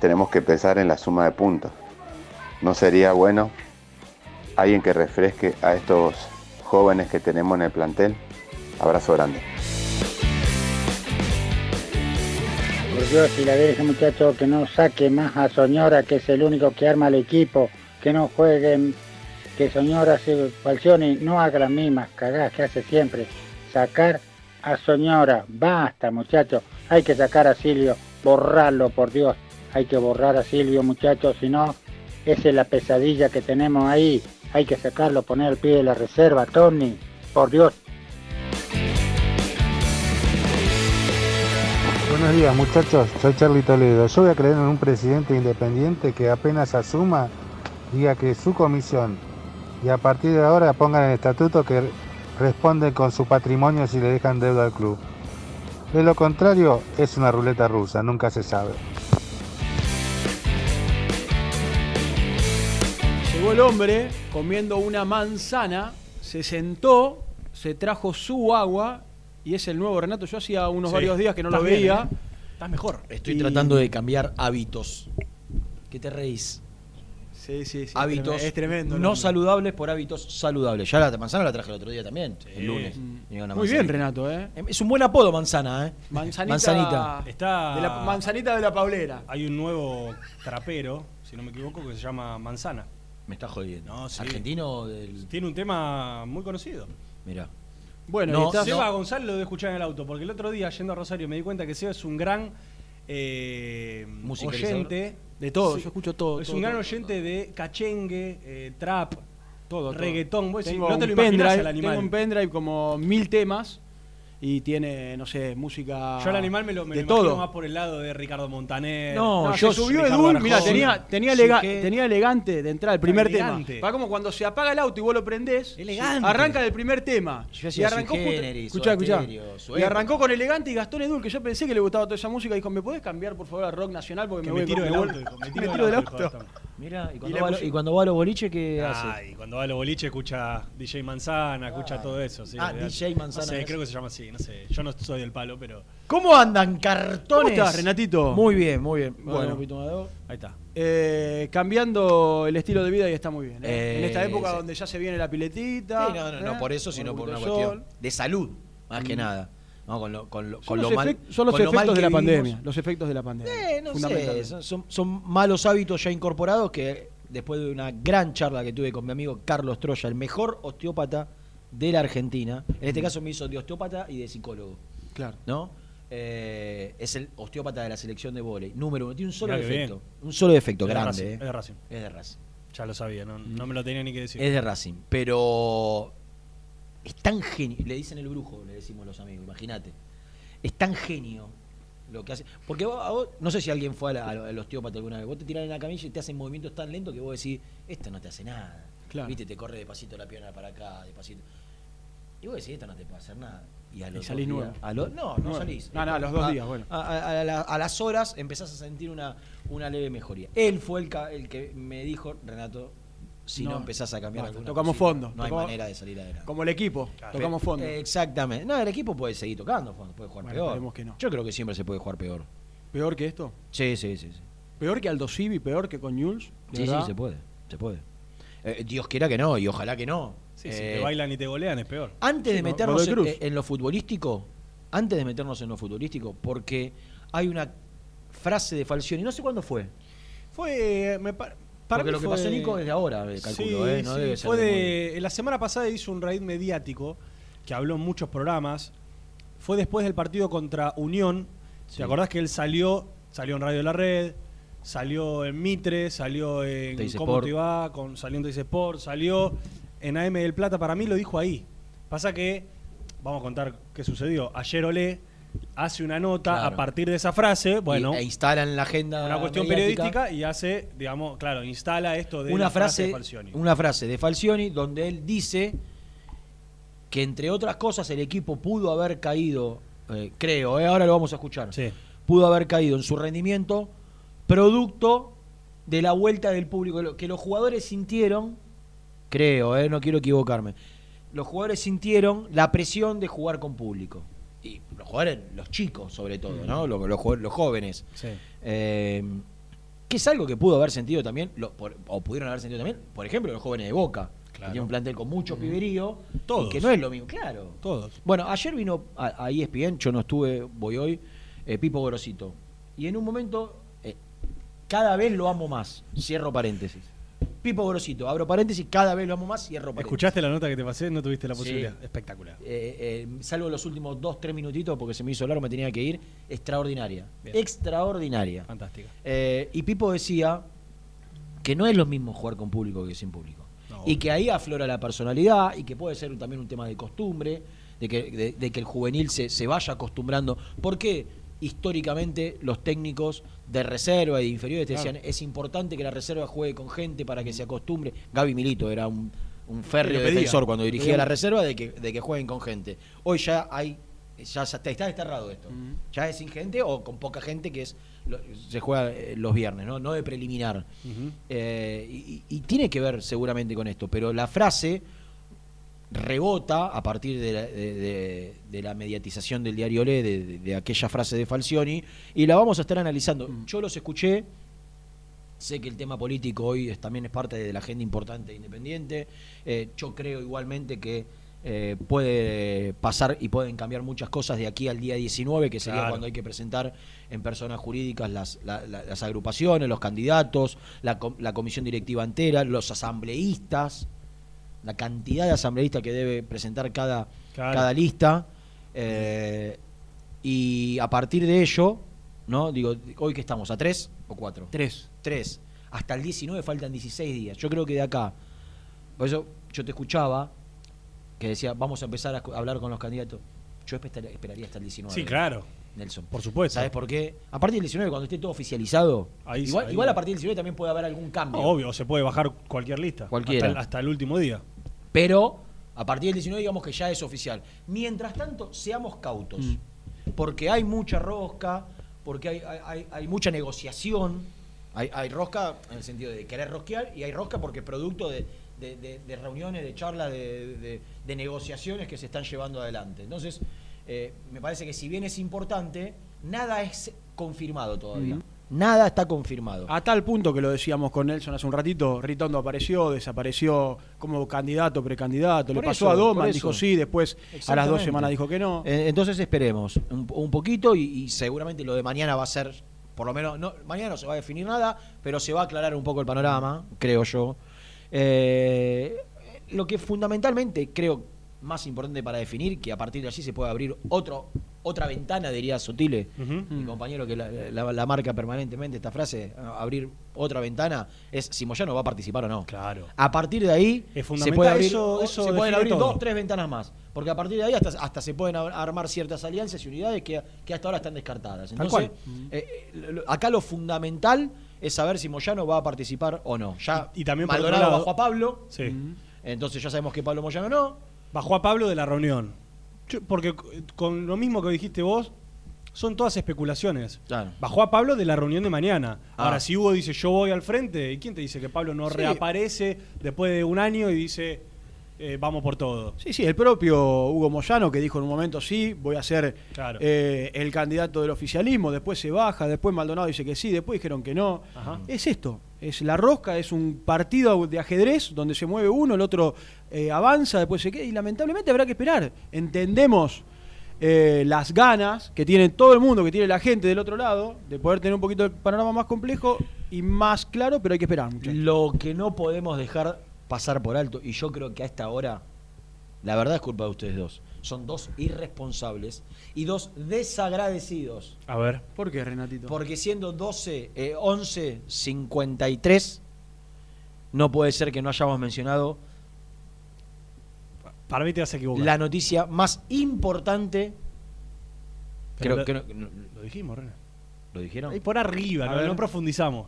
tenemos que pensar en la suma de puntos. ¿No sería bueno alguien que refresque a estos jóvenes que tenemos en el plantel? Abrazo grande. Por Dios, si la deje muchacho que no saque más a Soñora, que es el único que arma el equipo, que no jueguen, que Soñora se Falcioni no haga las mismas cagadas que hace siempre. Sacar a Soñora, basta muchachos, hay que sacar a Silvio, borrarlo por Dios, hay que borrar a Silvio muchachos, si no, esa es la pesadilla que tenemos ahí, hay que sacarlo, poner al pie de la reserva, Tony, por Dios. Buenos días muchachos, soy Charlie Toledo. Yo voy a creer en un presidente independiente que apenas asuma, diga que su comisión. Y a partir de ahora pongan el estatuto que responden con su patrimonio si le dejan deuda al club. De lo contrario, es una ruleta rusa, nunca se sabe. Llegó el hombre comiendo una manzana, se sentó, se trajo su agua y es el nuevo Renato. Yo hacía unos Sí. varios días que no lo bien, veía. ¿eh? Estás mejor. Estoy Y- tratando de cambiar hábitos. ¿Qué te reís? Sí, sí, sí. hábitos es tremendo. no hombre. saludables por hábitos saludables. Ya la manzana la traje el otro día también, el lunes. Mm. Muy manzanita. bien, Renato, ¿eh? Es un buen apodo, manzana, ¿eh? Manzanita, Manzanita. Está- de la manzanita de la Paulera. Hay un nuevo trapero, si no me equivoco, que se llama Manzana. Me está jodiendo. No, sí. Argentino del. Tiene un tema muy conocido. Mira. Bueno, no, Seba no. González lo de escuchar en el auto, porque el otro día yendo a Rosario me di cuenta que Seba es un gran eh, oyente. De todo, Sí. yo escucho todo. Es todo, un gran todo. oyente de cachengue, eh, trap, todo, todo. reggaetón. Vos decís, no te lo al animal. Tengo un pendrive como mil temas y tiene, no sé, música. Yo al animal me lo, me de lo todo. más por el lado de Ricardo Montaner. No, yo se subió Edul, mira, tenía, tenía, elega- Suquet. tenía elegante de entrada el primer Elegante. tema. Va como cuando se apaga el auto y vos lo prendés, Elegante. arranca del primer tema. Yo y arrancó Generis, escuchá, escuchá. Y arrancó con elegante y Gastón Edul, que yo pensé que le gustaba toda esa música, dijo, ¿me podés cambiar por favor a rock nacional? Porque Que me, me voy tiro me del auto, <laughs> me me tiro tiro del del auto, auto. dijo Gastón. Mira, y Y cuando, va, lo- y cuando va a los boliches, ¿qué hace? Ay, cuando va a los boliches escucha DJ Manzana, escucha todo eso. Sí, Ah. DJ Manzana No sé, creo que se llama así, no sé. Yo no soy del palo, pero. ¿Cómo andan cartones? ¿Cómo estás, Renatito? Muy bien, muy bien. Bueno. Bueno. Ahí está. Eh, cambiando el estilo de vida y está muy bien. ¿eh? Eh, en esta época sí. donde ya se viene la piletita. Sí, no, no, no ¿eh? por eso, sino por una cuestión de salud, más que Mm. nada. No, con lo, con lo, Son con los, lo mal, son los con lo mal efectos de la vivimos. pandemia. Los efectos de la pandemia. Eh, no sé, son, son- malos hábitos ya incorporados que después de una gran charla que tuve con mi amigo Carlos Troya, el mejor osteópata de la Argentina, en este caso me hizo de osteópata y de psicólogo, Claro. ¿no? Eh, es el osteópata de la selección de vóley, número uno, tiene un solo Mirá defecto, un solo defecto Es de grande, Racing, eh. es de Racing. es de Racing. Ya lo sabía, no, no me lo tenía ni que decir. Es de Racing, pero es tan genio, le dicen el brujo, le decimos los amigos, imagínate. Es tan genio lo que hace. Porque vos- a vos- no sé si alguien fue a la- al osteópata alguna vez, vos te tirás en la camilla y te hacen movimientos tan lentos que vos decís, esto no te hace nada. Claro. Viste, te corre despacito la pierna para acá, despacito. Y vos decís, esto no te puede hacer nada. Y, a Y los salís dos nuevo. días- a lo- no, no Nuevo. salís. No, no, a los dos A- días, bueno. A, a- a la- a las horas empezás a sentir una, una leve mejoría. Él fue el, el que me dijo, Renato, si no, No. empezás a cambiar alguna tocamos cosita. fondo, No hay manera de salir adelante. Como el equipo, tocamos fondo. Eh, Exactamente. No, el equipo puede seguir tocando fondo, puede jugar Bueno, peor. esperemos que no. Yo creo que siempre se puede jugar peor. ¿Peor que esto? Sí, sí, sí. sí. ¿Peor que Aldo Civi? ¿Peor que con? ¿De Sí, sí, se puede. Se puede. Eh, Dios quiera que no, y ojalá que no. Sí, si Eh, te bailan y te golean es peor. Antes de meternos en, lo futbolístico, antes de meternos en lo futbolístico, porque hay una frase de Falcioni, no sé cuándo fue. Fue. Me pa- para Porque lo que fue- pasó Nico es de ahora, eh, calculo, Sí, eh, no sí, debe ser fue de La semana pasada hizo un raid mediático que habló en muchos programas. Fue después del partido contra Unión. Sí. ¿Te acordás que él salió? Salió en Radio La Red, salió en Mitre, salió en Teis Cómo Sport. te va, con, salió en Teis Sport, salió en AM del Plata. Para mí lo dijo ahí. Pasa que, vamos a contar qué sucedió. Ayer Olé hace una nota Claro. a partir de esa frase. Bueno, Y- e instala en la agenda una cuestión mediática periodística y hace, digamos, claro, instala esto de una la frase, frase, de Falcioni. una frase de Falcioni donde él dice que entre otras cosas el equipo pudo haber caído, eh, creo, eh, ahora lo vamos a escuchar, pudo haber caído en su rendimiento producto de la vuelta del público, que los jugadores sintieron, creo, eh, no quiero equivocarme, los jugadores sintieron la presión de jugar con público. Y los jugadores, los chicos sobre todo, ¿no? Los, los los jóvenes. Sí. Eh, que es algo que pudo haber sentido también, lo- por- o pudieron haber sentido también, por ejemplo, los jóvenes de Boca. Que tiene un plantel con mucho piberío. Todos. y que no es lo mismo, claro. Todos. Bueno, ayer vino a, a ESPN, yo no estuve, voy hoy, eh, Pipo Gorosito. Y en un momento, eh, cada vez lo amo más. Cierro paréntesis. Pipo Gorosito, abro paréntesis, cada vez lo amo más, cierro paréntesis. ¿Escuchaste la nota que te pasé? No tuviste la Sí. posibilidad. Espectacular. Eh, eh, salvo los últimos dos, tres minutitos porque se me hizo largo, me tenía que ir. Extraordinaria. Extraordinaria. Fantástica. Eh, y Pipo decía que no es lo mismo jugar con público que sin público. y que ahí aflora la personalidad y que puede ser también un tema de costumbre, de que, de, de que el juvenil se, se vaya acostumbrando. Porque históricamente los técnicos de reserva y de inferiores te Claro. decían es importante que la reserva juegue con gente para que se acostumbre. Gaby Milito era un, un férreo defensor cuando dirigía la reserva de que, de que jueguen con gente. Hoy ya hay ya está desterrado esto. Ya es sin gente o con poca gente que es lo- se juega eh, los viernes, ¿no? No de preliminar. Eh, y, y tiene que ver seguramente con esto, pero la frase rebota a partir de la, de- de- de la mediatización del diario Le, de, aquella frase de Falcioni, y la vamos a estar analizando. Yo los escuché, sé que el tema político hoy es- también es parte de la agenda importante de Independiente, Eh, yo creo igualmente que eh, puede pasar y pueden cambiar muchas cosas de aquí al día 19, que sería Claro. cuando hay que presentar en personas jurídicas las, la- la- las agrupaciones, los candidatos, la, com- la comisión directiva entera, los asambleístas, la cantidad de asambleístas que debe presentar cada, Claro. cada lista. eh, y a partir de ello, ¿no? Digo, hoy que estamos, ¿a tres o cuatro? Tres. Tres. Hasta el 19 faltan 16 días. Yo creo que de acá, por eso yo te escuchaba, que decía, vamos a empezar a hablar con los candidatos. Yo espe- esperaría hasta el 19. Sí, claro. Nelson. Por supuesto. ¿Sabes por qué? A partir del 19, cuando esté todo oficializado, Ahí- igual, ahí- igual a partir del 19 también puede haber algún cambio. No, obvio, se puede bajar cualquier lista. Cualquiera. Hasta el, hasta el último día. Pero a partir del 19 digamos que ya es oficial. Mientras tanto, seamos cautos. Porque hay mucha rosca, porque hay, hay- mucha negociación. Hay, hay rosca en el sentido de querer rosquear y hay rosca porque es producto de, de- de- de reuniones, de charlas, de negociaciones que se están llevando adelante. Entonces, eh, me parece que si bien es importante, nada es confirmado todavía. Nada está confirmado. A tal punto que lo decíamos con Nelson hace un ratito, Ritondo apareció, desapareció como candidato, precandidato, Por le pasó eso, a Doman, dijo sí, después a las dos semanas dijo que no. Eh, Entonces esperemos un, un poquito y, y seguramente lo de mañana va a ser, por lo menos, no, mañana no se va a definir nada, pero se va a aclarar un poco el panorama, creo yo. Eh, lo que fundamentalmente creo más importante para definir, que a partir de allí se puede abrir otro, otra ventana, diría Sotile, mi compañero que la, la- la marca permanentemente esta frase, abrir otra ventana, es si Moyano va a participar o no. Claro. A partir de ahí Es se puede abrir, eso- o- eso se pueden abrir todo. dos, tres ventanas más. Porque a partir de ahí hasta, hasta se pueden ar- armar ciertas alianzas y unidades que, que hasta ahora están descartadas. Entonces, cual. eh, eh, lo- acá lo fundamental es saber si Moyano va a participar o no. Ya Y- y también Maldonado bajó a Pablo, Sí. entonces ya sabemos que Pablo Moyano no. Bajó a Pablo de la reunión. Yo- porque c- con lo mismo que dijiste vos, Son todas especulaciones. Claro. Bajó a Pablo de la reunión de mañana. Ah. Ahora, si Hugo dice yo voy al frente, ¿y quién te dice que Pablo no Sí. reaparece después de un año y dice eh, vamos por todo? Sí, sí, el propio Hugo Moyano que dijo en un momento sí, voy a ser Claro. eh, el candidato del oficialismo, después se baja, después Maldonado dice que sí, después dijeron que no. Ajá. Es esto, es la rosca, es un partido de ajedrez donde se mueve uno, el otro eh, avanza, después se queda y lamentablemente habrá que esperar. Entendemos eh, las ganas que tiene todo el mundo, que tiene la gente del otro lado, de poder tener un poquito el panorama más complejo y más claro, pero hay que esperar. muchachos. Lo que no podemos dejar pasar por alto, y yo creo que a esta hora, la verdad es culpa de ustedes dos. Son dos irresponsables y dos desagradecidos. A ver. ¿Por qué, Renatito? Porque siendo 12, eh, 11, 53, no puede ser que no hayamos mencionado Para mí te vas a equivocar. la noticia más importante. Pero Creo lo- que no- no- Lo dijimos, René. ¿Lo dijeron? Ahí por arriba, A no, ver. no profundizamos.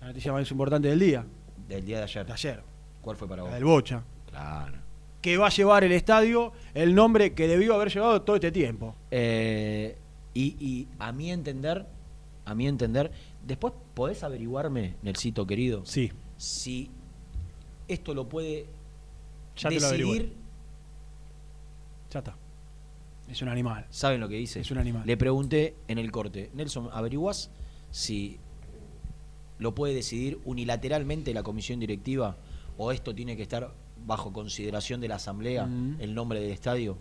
La noticia más importante del día, Del día de ayer. de ayer, ¿Cuál fue para vos? la del Bocha. Claro. Que va a llevar el estadio el nombre que debió haber llevado todo este tiempo. Eh, y, y a mi entender, a mi entender, después podés averiguarme, Nelsito querido, Sí, si esto lo puede ya te lo averigué. decidir. Ya está. Es un animal. ¿Saben lo que dice? Es un animal. Le pregunté en el corte, Nelson, ¿averiguás si lo puede decidir unilateralmente la comisión directiva o esto tiene que estar bajo consideración de la asamblea, Mm. el nombre del estadio?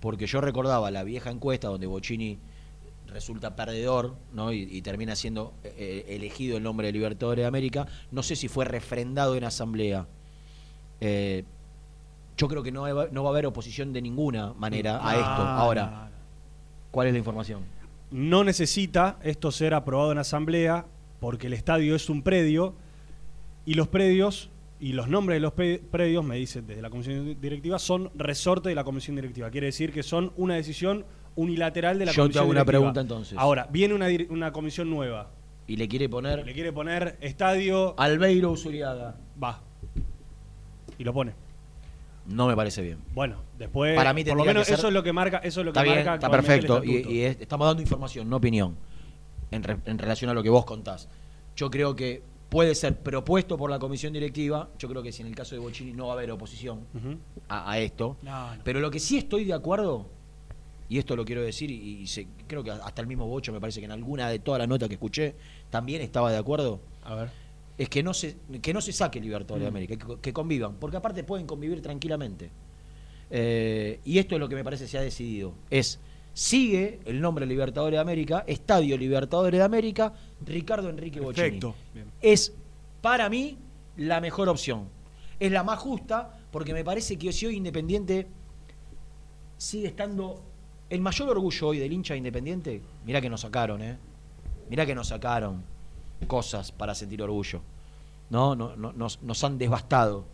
Porque yo recordaba la vieja encuesta donde Bocini resulta perdedor ¿no? y, y termina siendo eh, elegido el nombre de Libertadores de América. No sé si fue refrendado en asamblea. Eh, yo creo que no, va- no va a haber oposición de ninguna manera a esto. Ah, Ahora, ¿cuál es la información? No necesita esto ser aprobado en asamblea porque el estadio es un predio y los predios y los nombres de los predios, me dicen desde la comisión directiva, son resorte de la comisión directiva. Quiere decir que son una decisión unilateral de la Yo te comisión hago una directiva. pregunta entonces. Ahora, viene una, una comisión nueva. Y le quiere poner Le quiere poner estadio. Albeiro Usuriaga. Va. Y lo pone. No me parece bien. Bueno, después. Para mí por lo menos que ser- eso es lo que marca. Eso es lo que Está bien, marca está perfecto. Y, estatuto. y es- estamos dando información, no opinión, en, re- en relación a lo que vos contás. Yo creo que puede ser propuesto por la comisión directiva. Yo creo que si en el caso de Bocini no va a haber oposición a, a esto. No, no. Pero lo que sí estoy de acuerdo, y esto lo quiero decir, y, y se- creo que hasta el mismo Bocho me parece que en alguna de todas las notas que escuché también estaba de acuerdo, A ver. es que no se, que no se saque Libertadores de Mm. América, que, que convivan, porque aparte pueden convivir tranquilamente. Eh, y esto es lo que me parece se ha decidido. Es, sigue el nombre Libertadores de América, Estadio Libertadores de América, Ricardo Enrique Bochini. Es, para mí, la mejor opción. Es la más justa, porque me parece que si hoy Independiente sigue estando... El mayor orgullo hoy del hincha de Independiente, mirá que nos sacaron, ¿eh? Mirá que nos sacaron cosas para sentir orgullo. ¿No? no, no nos, nos han devastado.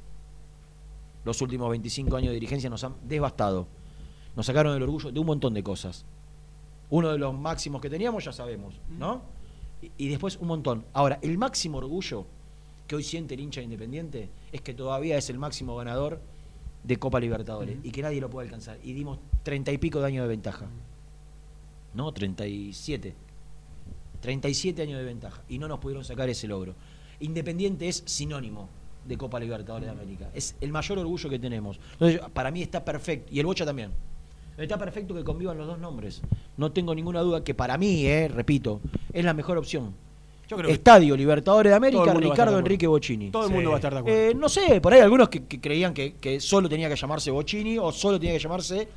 Los últimos 25 años de dirigencia nos han devastado. Nos sacaron el orgullo de un montón de cosas. Uno de los máximos que teníamos, ya sabemos, ¿no? Y, y después un montón. Ahora, el máximo orgullo que hoy siente el hincha de independiente es que todavía es el máximo ganador de Copa Libertadores y que nadie lo puede alcanzar. Y dimos treinta y pico de años de ventaja. No, 37. 37 años de ventaja. Y no nos pudieron sacar ese logro. Independiente es sinónimo de Copa Libertadores de América. Es el mayor orgullo que tenemos. Entonces, para mí está perfecto. Y el Bocha también. Está perfecto que convivan los dos nombres. No tengo ninguna duda que para mí, eh, repito, es la mejor opción. Yo creo que Estadio Libertadores de América, Ricardo. Enrique Bocini. todo el mundo va a estar de acuerdo. Eh, no sé, por ahí algunos que, que creían que, que solo tenía que llamarse Bocini o solo tenía que llamarse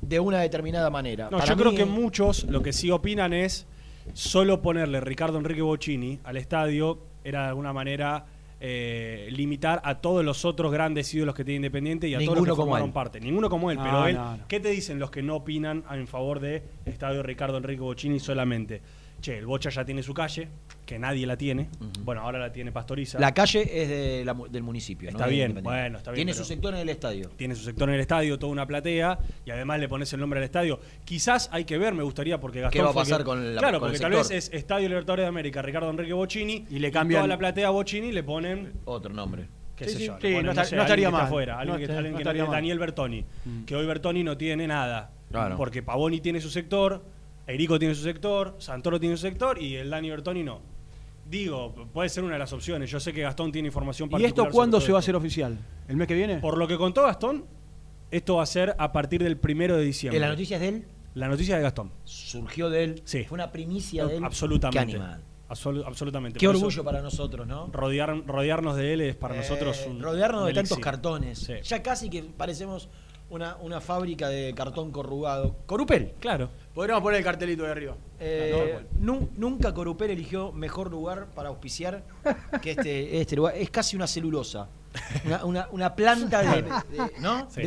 de una determinada manera. No, Para yo creo que eh, muchos lo que sí opinan es solo ponerle Ricardo Enrique Bocini al estadio era de alguna manera eh, limitar a todos los otros grandes ídolos que tiene Independiente y a todos los que como formaron él. parte. Ninguno como él, No, pero él, no, no. ¿qué te dicen los que no opinan en favor de estadio Ricardo Enrique Bocini solamente? Che, el Bocha ya tiene su calle, que nadie la tiene. Bueno, ahora la tiene Pastoriza. La calle es de la mu- del municipio. Está ¿no? bien, bueno, está bien, Tiene su sector en el estadio. tiene su sector en el estadio, toda una platea, y además le pones el nombre al estadio. Quizás hay que ver, me gustaría, porque Gastón. ¿Qué va a pasar que- con la- Claro, con el porque tal vez es Estadio Libertadores de América, Ricardo Enrique Bocini, Y le cambian- toda la platea a Bocini le ponen. Otro nombre. qué Sí, sé sí, yo, le sí, ponen, no sé, estaría mal. afuera, alguien que, está- alguien no que-. Daniel Bertoni, Mm. que hoy Bertoni no tiene nada. Claro. Porque Pavoni tiene su sector, Erico tiene su sector, Santoro tiene su sector y el Dani Bertoni no. Digo, puede ser una de las opciones. Yo sé que Gastón tiene información ¿Y particular. esto sobre cuándo se va a esto. hacer oficial? ¿El mes que viene? Por lo que contó Gastón, esto va a ser a partir del primero de diciembre. ¿En la noticia es de él? La noticia de Gastón. Surgió de él. Sí. Fue una primicia de él. Absolutamente. Qué animal. Absolutamente. Qué Por eso, orgullo para nosotros, ¿no? Rodear, rodearnos de él es para Eh, nosotros un. rodearnos un de tantos cartones. Sí. Ya casi que parecemos una, una fábrica de cartón corrugado. Corupel. Claro. Podríamos poner el cartelito de arriba. Eh, nu- nunca Corupel eligió mejor lugar para auspiciar que este, este lugar. Es casi una celulosa. Una, una- una planta de. de- ¿No? Sí. De-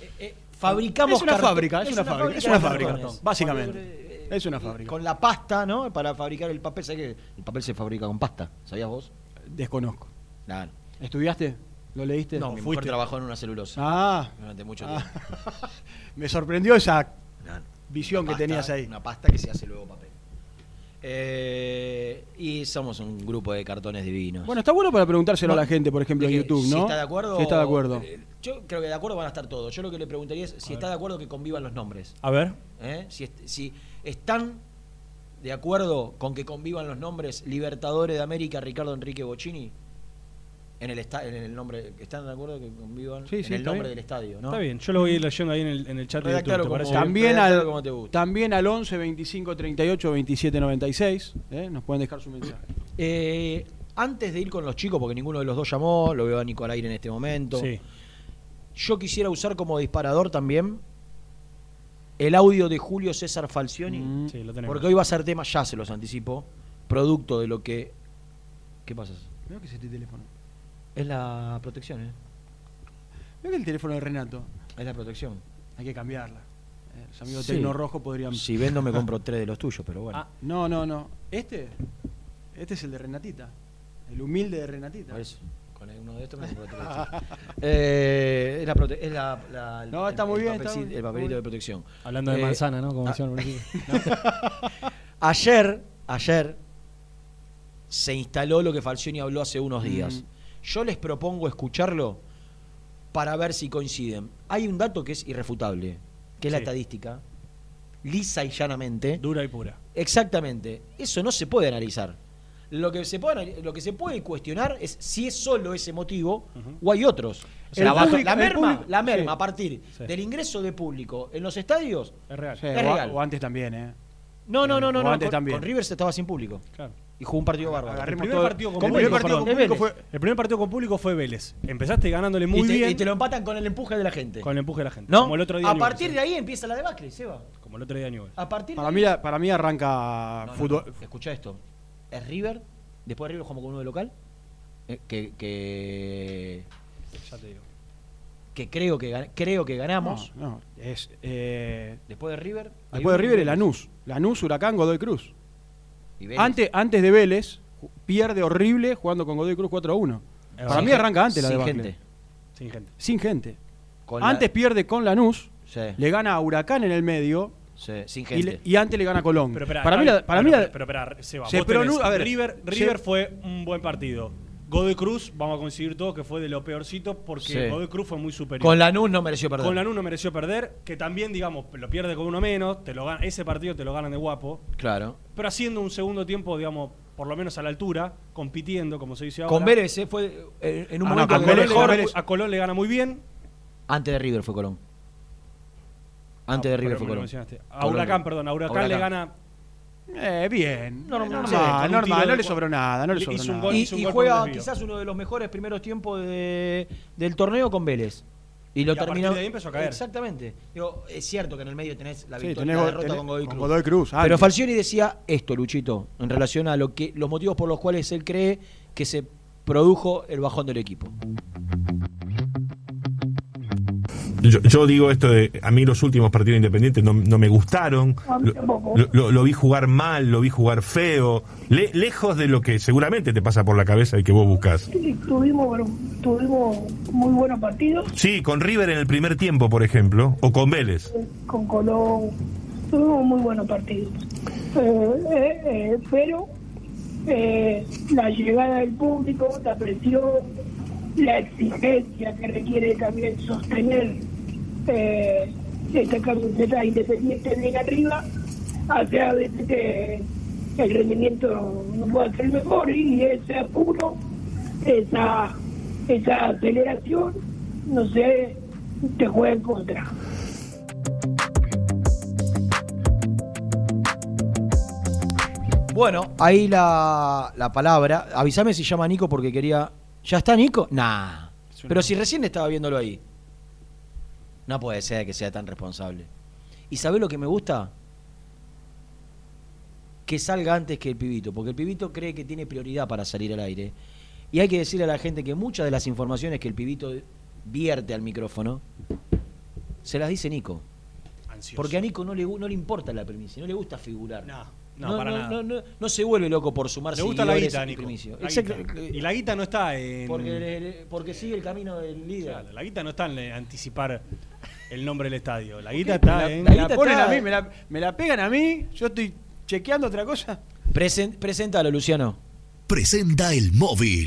eh, eh, fabricamos Es una fábrica, es una fábrica, es una fábrica, básicamente. eh, Es una fábrica. Con la pasta, ¿no? Para fabricar el papel. ¿Sabes que el papel se fabrica con pasta? ¿Sabías vos? Desconozco. Claro. ¿Estudiaste? ¿Lo leíste? No, mi mujer trabajó en una celulosa. Ah. Durante mucho Ah. tiempo. <laughs> Me sorprendió esa visión Una que pasta- tenías ahí. Una pasta que se hace luego papel. Eh, y somos un grupo de cartones divinos. Bueno, está bueno para preguntárselo a la gente, por ejemplo, en YouTube, Si ¿no? está de acuerdo. Si está de acuerdo. eh, Yo creo que de acuerdo van a estar todos. Yo lo que le preguntaría es si está de acuerdo que convivan los nombres. A ver. ¿Eh? Si, si están de acuerdo con que convivan los nombres Libertadores de América Ricardo Enrique Bocini en el esta- en el nombre están de acuerdo que convivan Sí, sí, en el nombre bien. del estadio, ¿no? Está bien, yo lo voy a ir leyendo ahí en el, en el chat de YouTube. Redactalo ¿te como-? También al, como te guste. también al 11 25 38 27 96. ¿eh? Nos pueden dejar su mensaje. Eh, antes de ir con los chicos, porque ninguno de los dos llamó, lo veo a Nico al aire en este momento. Sí. Yo quisiera usar como disparador también el audio de Julio César Falcioni. Mm. Sí, lo tenemos. Porque hoy va a ser tema, ya se los anticipo, producto de lo que. ¿Qué pasa? Mira que es este teléfono. Es la protección, ¿eh? Mira que el teléfono de Renato. Es la protección. Hay que cambiarla. Eh, Los amigos Sí. Tecno Rojo podrían. Si vendo, me compro tres de los tuyos, pero bueno. Ah, no, no, no. Este. Este es el de Renatita. El humilde de Renatita. Por eso, con uno de estos me compro tres. <laughs> Eh, es la, prote- es la, la- el- No, está el- muy el bien, está el papelito de protección. Hablando de Eh, manzana, ¿no? Como ah, decían aquí. <laughs> Ayer, ayer se instaló lo que Falcioni habló hace unos días. Yo les propongo escucharlo para ver si coinciden. Hay un dato que es irrefutable, que es la estadística, lisa y llanamente. Dura y pura. Exactamente. Eso no se puede analizar. Lo que se puede, lo que se puede cuestionar es si es solo ese motivo o hay otros. O sea, la, público- merma, público- la merma sí. a partir Sí. del ingreso de público en los estadios Es real. Sí, es o, real. o antes también, ¿eh? No, no, no, no. O no. antes Con, también. con River se estaba sin público. Claro. Y jugó un partido bárbaro. El primer todo- partido con el público, primer partido perdón, con público es fue. El primer partido con público fue Vélez. Empezaste ganándole muy y, te, bien y te lo empatan con el empuje de la gente. con el empuje de la gente. ¿No? Como el otro día. a partir de ahí empieza la debacle, Seba. Como el otro día. A partir Para de mí, ahí. para mí arranca No, fútbol. no. Escucha esto. Es River. Después de River jugamos con uno de local. eh, que, que, Ya te digo. que creo que creo que ganamos. No, no, es. eh, Después de River. después de River, y el. Lanús. Lanús, Huracán, Godoy Cruz. Y Vélez. Antes, antes de Vélez, pierde horrible jugando con Godoy Cruz 4 a 1. Para Sin mí arranca antes la sin debacle. gente. Sin gente. Sin gente. Con la- antes pierde con Lanús, Sí, le gana a Huracán en el medio sí, sin y, gente. le- y antes le gana a Colón. Pero espera, para mí, la- para Bueno, mí la- pero, pero se vos tenés- pronu- a ver, River, se- River fue un buen partido. Godoy Cruz, vamos a coincidir todos que fue de lo peorcito porque Sí. Godoy Cruz fue muy superior. Con Lanús no mereció perder. Con Lanús no mereció perder, que también, digamos, lo pierde con uno menos, te lo gana, ese partido te lo ganan de guapo, Claro. pero haciendo un segundo tiempo, digamos, por lo menos a la altura, compitiendo, como se dice ahora. Con Vélez eh, fue eh, en un Ah, no, momento a, que Colón le mejor. gana, a Colón le gana muy bien. Antes de River fue Colón. Antes de Ah, River pero fue me lo Colón. mencionaste. A Colón. Huracán, perdón, a Huracán, Huracán. le gana Eh, bien. No, no, no, normal, no le sobró nada, no le sobró nada. gol. Y, juega quizás uno de los mejores primeros tiempos de- del torneo con Vélez. Y lo Y terminó. de ahí empezó a caer. Exactamente. Digo, es cierto que en el medio tenés la Sí, victoria tenés la derrota tenés- con Godoy con Cruz. Godoy Cruz, Pero. Falcioni decía esto, Luchito, en relación a lo que los motivos por los cuales él cree que se produjo el bajón del equipo. Yo, yo digo esto de, a mí los últimos partidos independientes no, no me gustaron, lo, lo- lo- lo vi jugar mal, lo vi jugar feo, le- lejos de lo que seguramente te pasa por la cabeza y que vos buscas. Sí, tuvimos, tuvimos muy buenos partidos Sí, con River en el primer tiempo, por ejemplo, o con Vélez. con Colón, tuvimos muy buenos partidos. Eh, eh, eh, pero eh, la llegada del público, la presión, la exigencia que requiere también sostener eh, esta camiseta independiente bien arriba, hace a veces que el rendimiento no pueda ser mejor y ese apuro, esa, esa aceleración, no sé, te juega en contra. Bueno, ahí la, la palabra. Avísame si llama Nico porque quería. ¿Ya está Nico? Nah. Pero si recién estaba viéndolo ahí. No puede ser que sea tan responsable. ¿Y sabés lo que me gusta? Que salga antes que el pibito, porque el pibito cree que tiene prioridad para salir al aire. Y hay que decirle a la gente que muchas de las informaciones que el pibito vierte al micrófono, se las dice Nico. Ansioso. Porque a Nico no le, no le importa la primicia, no le gusta figurar. No, para no, nada. No, no- no se vuelve loco por sumar Le gusta la guita, y Nico. La Exacto. guita. Y la guita no está en. Porque, sigue el camino del líder. Claro, la guita no está en anticipar el nombre del estadio. La guita está la, en. me la ponen a mí, me la, me la pegan a mí, yo estoy chequeando otra cosa. Presen- preséntalo, Luciano. Presenta el móvil.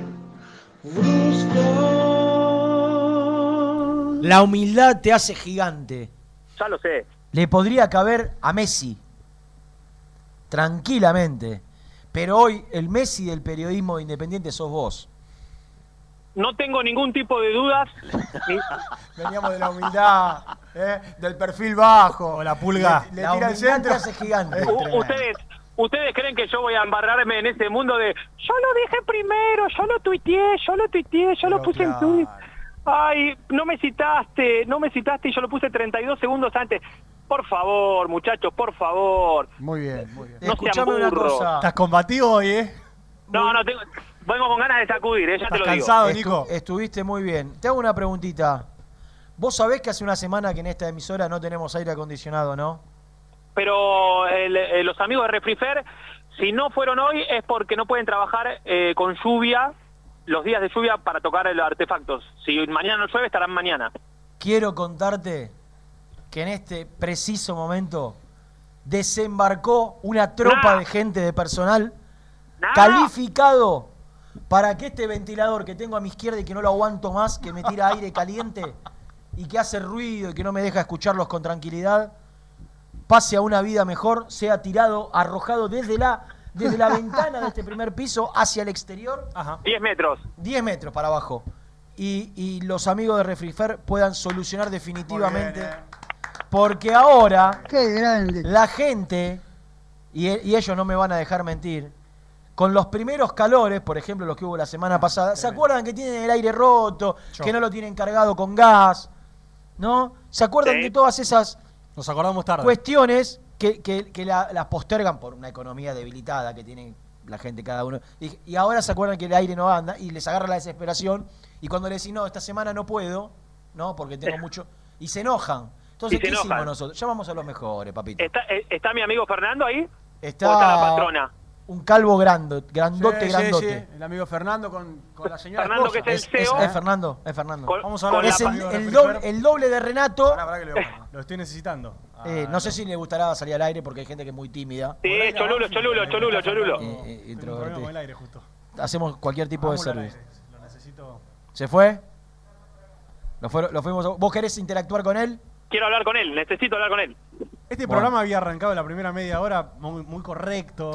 La humildad te hace gigante. Ya lo sé. Le podría caber a Messi. Tranquilamente. Pero hoy el Messi del periodismo independiente sos vos. No tengo ningún tipo de dudas. <laughs> Veníamos de la humildad, ¿eh? del perfil bajo. O la pulga. Le, le La tira el humildad centro. te hace gigante. U- ustedes, ustedes creen que yo voy a embarrarme en ese mundo de yo lo dije primero, yo lo tuiteé, yo lo tuiteé, yo lo puse en tweet. Ay, no me citaste, no me citaste y yo lo puse 32 segundos antes. Por favor, muchachos, por favor. Muy bien, muy bien. No Escuchame una cosa. Estás combativo hoy, ¿eh? No, no tengo. Vengo con ganas de sacudir, eh, ya te lo digo. Estu- Estuviste muy bien. Te hago una preguntita. Vos sabés que hace una semana que en esta emisora no tenemos aire acondicionado, ¿no? Pero el- eh, los amigos de Refrifer, si no fueron hoy es porque no pueden trabajar eh, con lluvia, los días de lluvia para tocar los artefactos. Si mañana no llueve, estarán mañana. Quiero contarte que en este preciso momento desembarcó una tropa de gente de personal calificado para que este ventilador que tengo a mi izquierda y que no lo aguanto más, que me tira aire caliente y que hace ruido y que no me deja escucharlos con tranquilidad, pase a una vida mejor, sea tirado, arrojado desde la, desde la <laughs> ventana de este primer piso hacia el exterior. 10 metros. 10 metros para abajo. Y, y los amigos de Refrifer puedan solucionar definitivamente. Porque ahora la gente, y, y ellos no me van a dejar mentir, con los primeros calores, por ejemplo los que hubo la semana pasada, ¿se acuerdan que tienen el aire roto, Yo. que no lo tienen cargado con gas? ¿No? ¿Se acuerdan Sí. de todas esas Nos acordamos tarde. cuestiones que, que- que la- las postergan por una economía debilitada que tiene la gente cada uno. Y, y ahora se acuerdan que el aire no anda y les agarra la desesperación. Y cuando le decís, no, esta semana no puedo, ¿no? Porque tengo mucho. Y se enojan. Entonces, ¿qué hicimos nosotros? Llamamos a los mejores, papito. ¿Está, eh, está mi amigo Fernando ahí? Está, ¿O está la patrona? Un calvo grande, grandote, Sí, sí, grandote. sí, el amigo Fernando con, con la señora Fernando, esposa. que es el Es, CEO. es Fernando, es Fernando. Con- Vamos a hablar es con el, amigo de doble, Refrifer. el doble de Renato. Lo estoy necesitando. Eh, no sé si le gustará salir al aire porque hay gente que es muy tímida. Sí, cholulo, cholulo, cholulo, cholulo. Eh, eh, con el aire justo. Hacemos cualquier tipo de Vamos servicio. Lo necesito. ¿Se fue? ¿Lo, fuimos a- ¿Vos querés interactuar con él? Quiero hablar con él, necesito hablar con él. Este Bueno. programa había arrancado la primera media hora muy, muy correcto.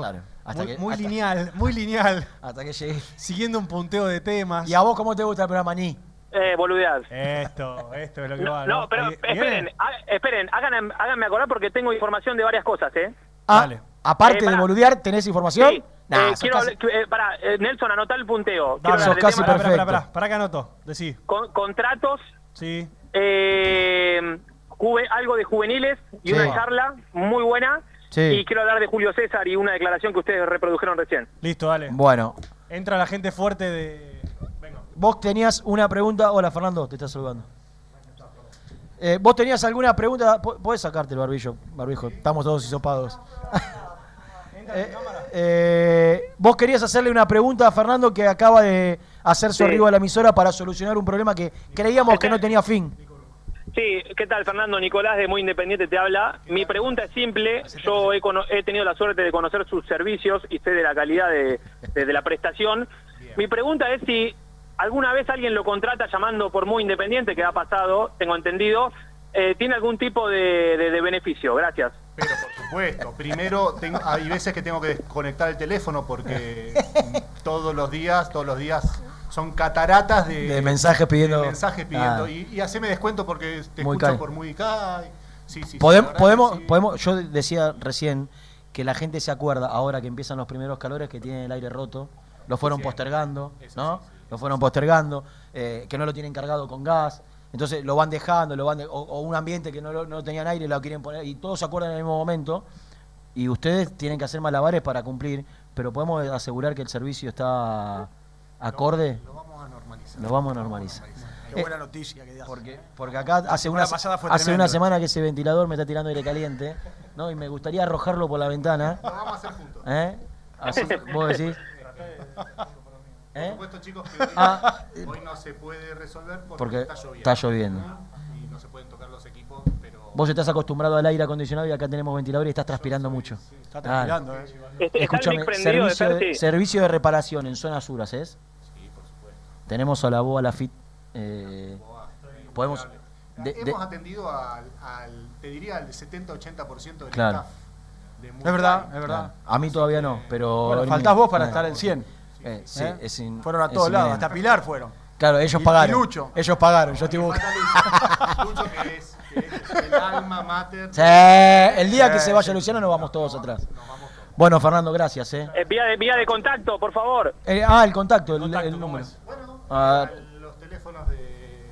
Hasta muy que- muy hasta- lineal, muy lineal. <laughs> Hasta que llegué. Siguiendo un punteo de temas. ¿Y a vos cómo te gusta el programa, Ni? Eh, boludear. Esto, esto es lo que No, va. no, pero esperen, ha- esperen, hagan, háganme acordar porque tengo información de varias cosas, ¿eh? Ah, aparte Eh, de boludear, ¿tenés información? Sí, Nah, eh, quiero casi- hablar- eh, pará, eh, Nelson, anotá el punteo. Dale, sos casi temas- Pará, pará, perfecto. pará, pará que anoto. Decí. con- contratos, Sí. eh, juve- algo de juveniles y Sí. una charla muy buena. Sí. Y quiero hablar de Julio César y una declaración que ustedes reprodujeron recién. Listo, dale. Bueno, Entra la gente fuerte de. vos tenías una pregunta. Hola, Fernando, te está saludando. Eh, ¿Vos tenías alguna pregunta? Podés sacarte el barbillo, barbijo. Estamos todos hisopados. <laughs> Eh, eh, vos querías hacerle una pregunta a Fernando que acaba de hacer su Sí. arribo a la emisora para solucionar un problema que creíamos que no tenía fin. Sí, ¿qué tal Fernando? Nicolás de Muy Independiente te habla. Mi pregunta es simple. Yo he, cono- he tenido la suerte de conocer sus servicios y sé de la calidad de, de- de la prestación. Mi pregunta es si alguna vez alguien lo contrata llamando por Muy Independiente, que ha pasado, tengo entendido, eh, ¿tiene algún tipo de, de- de beneficio? Gracias. Pero por supuesto, primero tengo- hay veces que tengo que desconectar el teléfono porque <laughs> todos los días, todos los días son cataratas de, De mensajes pidiendo- de mensajes pidiendo Ah. y, y haceme descuento porque te Muy escucho por muy. Sí, sí, sí, verdad podemos, sí. podemos, yo decía recién que la gente se acuerda ahora que empiezan los primeros calores que tienen el aire roto, lo fueron postergando, ¿no? Lo fueron postergando, eh, que no lo tienen cargado con gas, entonces lo van dejando, lo van de- o, o un ambiente que no, lo- no tenían aire lo quieren poner y todos se acuerdan en el mismo momento y ustedes tienen que hacer malabares para cumplir, pero podemos asegurar que el servicio está acorde. Lo vamos a normalizar. Lo vamos a normalizar. Qué Eh, buena noticia que das. porque, porque acá hace una, hace una semana que ese ventilador me está tirando aire caliente, ¿no? Y me gustaría arrojarlo por la ventana. Lo vamos a hacer juntos. ¿Eh? Así, vos decís. Por ¿Eh? supuesto, chicos, que hoy, Ah, hoy no se puede resolver porque, porque está lloviendo. está lloviendo. Vos estás acostumbrado al aire acondicionado y acá tenemos ventilador y estás transpirando mucho. Está transpirando, ¿eh? Este- ¿Está el Escúchame, de servicio de, servicio de reparación en zona sur, ¿haces? Sí, por supuesto. Tenemos a la BOA, la FIT. Eh, podemos. de- de- hemos atendido al, al- te diría, al 70-80% del Claro. staff. de Es verdad, es verdad. A mí todavía no, pero. Bueno, faltás vos para Eh, estar el 100. eh, sí, ¿Eh? es in- Fueron a es todos lados, hasta Pilar fueron. Claro, ellos Y- pagaron. y Lucho. Ellos pagaron, yo estoy Falta Lucho. <laughs> Es, que es el alma mater. Sí, el día que se vaya sí. Luciano nos vamos todos atrás. Bueno, Fernando, gracias. ¿eh? Eh, vía, de, vía de contacto, por favor. Eh, ah, el contacto, el, el número. Ah, Los teléfonos de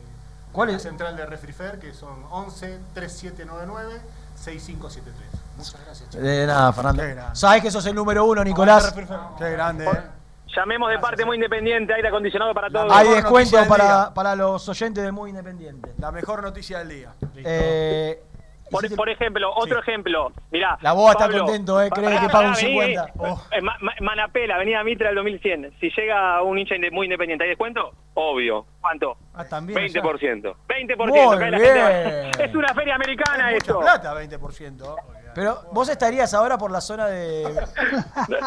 ¿Cuál la es? central de Refrifer, que son 11 3799 6573. Muchas gracias, chicos. de nada, Fernando. Sabes que sos el número uno, Nicolás. Qué grande, Por- ¿eh? Llamemos de parte muy independiente, aire acondicionado para todos. Hay descuento para, para los oyentes de Muy Independiente. La mejor noticia del día. Eh, Por, por ejemplo, otro ejemplo, mirá. La boa está Pablo, contento, ¿eh? Cree que paga un pará, vení, 50. eh, Ma- Ma- Manapela, Avenida Mitra del 2100. Si llega un hincha muy independiente, ¿hay descuento? Obvio. ¿Cuánto? Ah, también. 20%. 20%. Muy cae la bien. gente. Es una feria americana Mucha esto. plata, 20%. Pero vos estarías ahora por la zona de.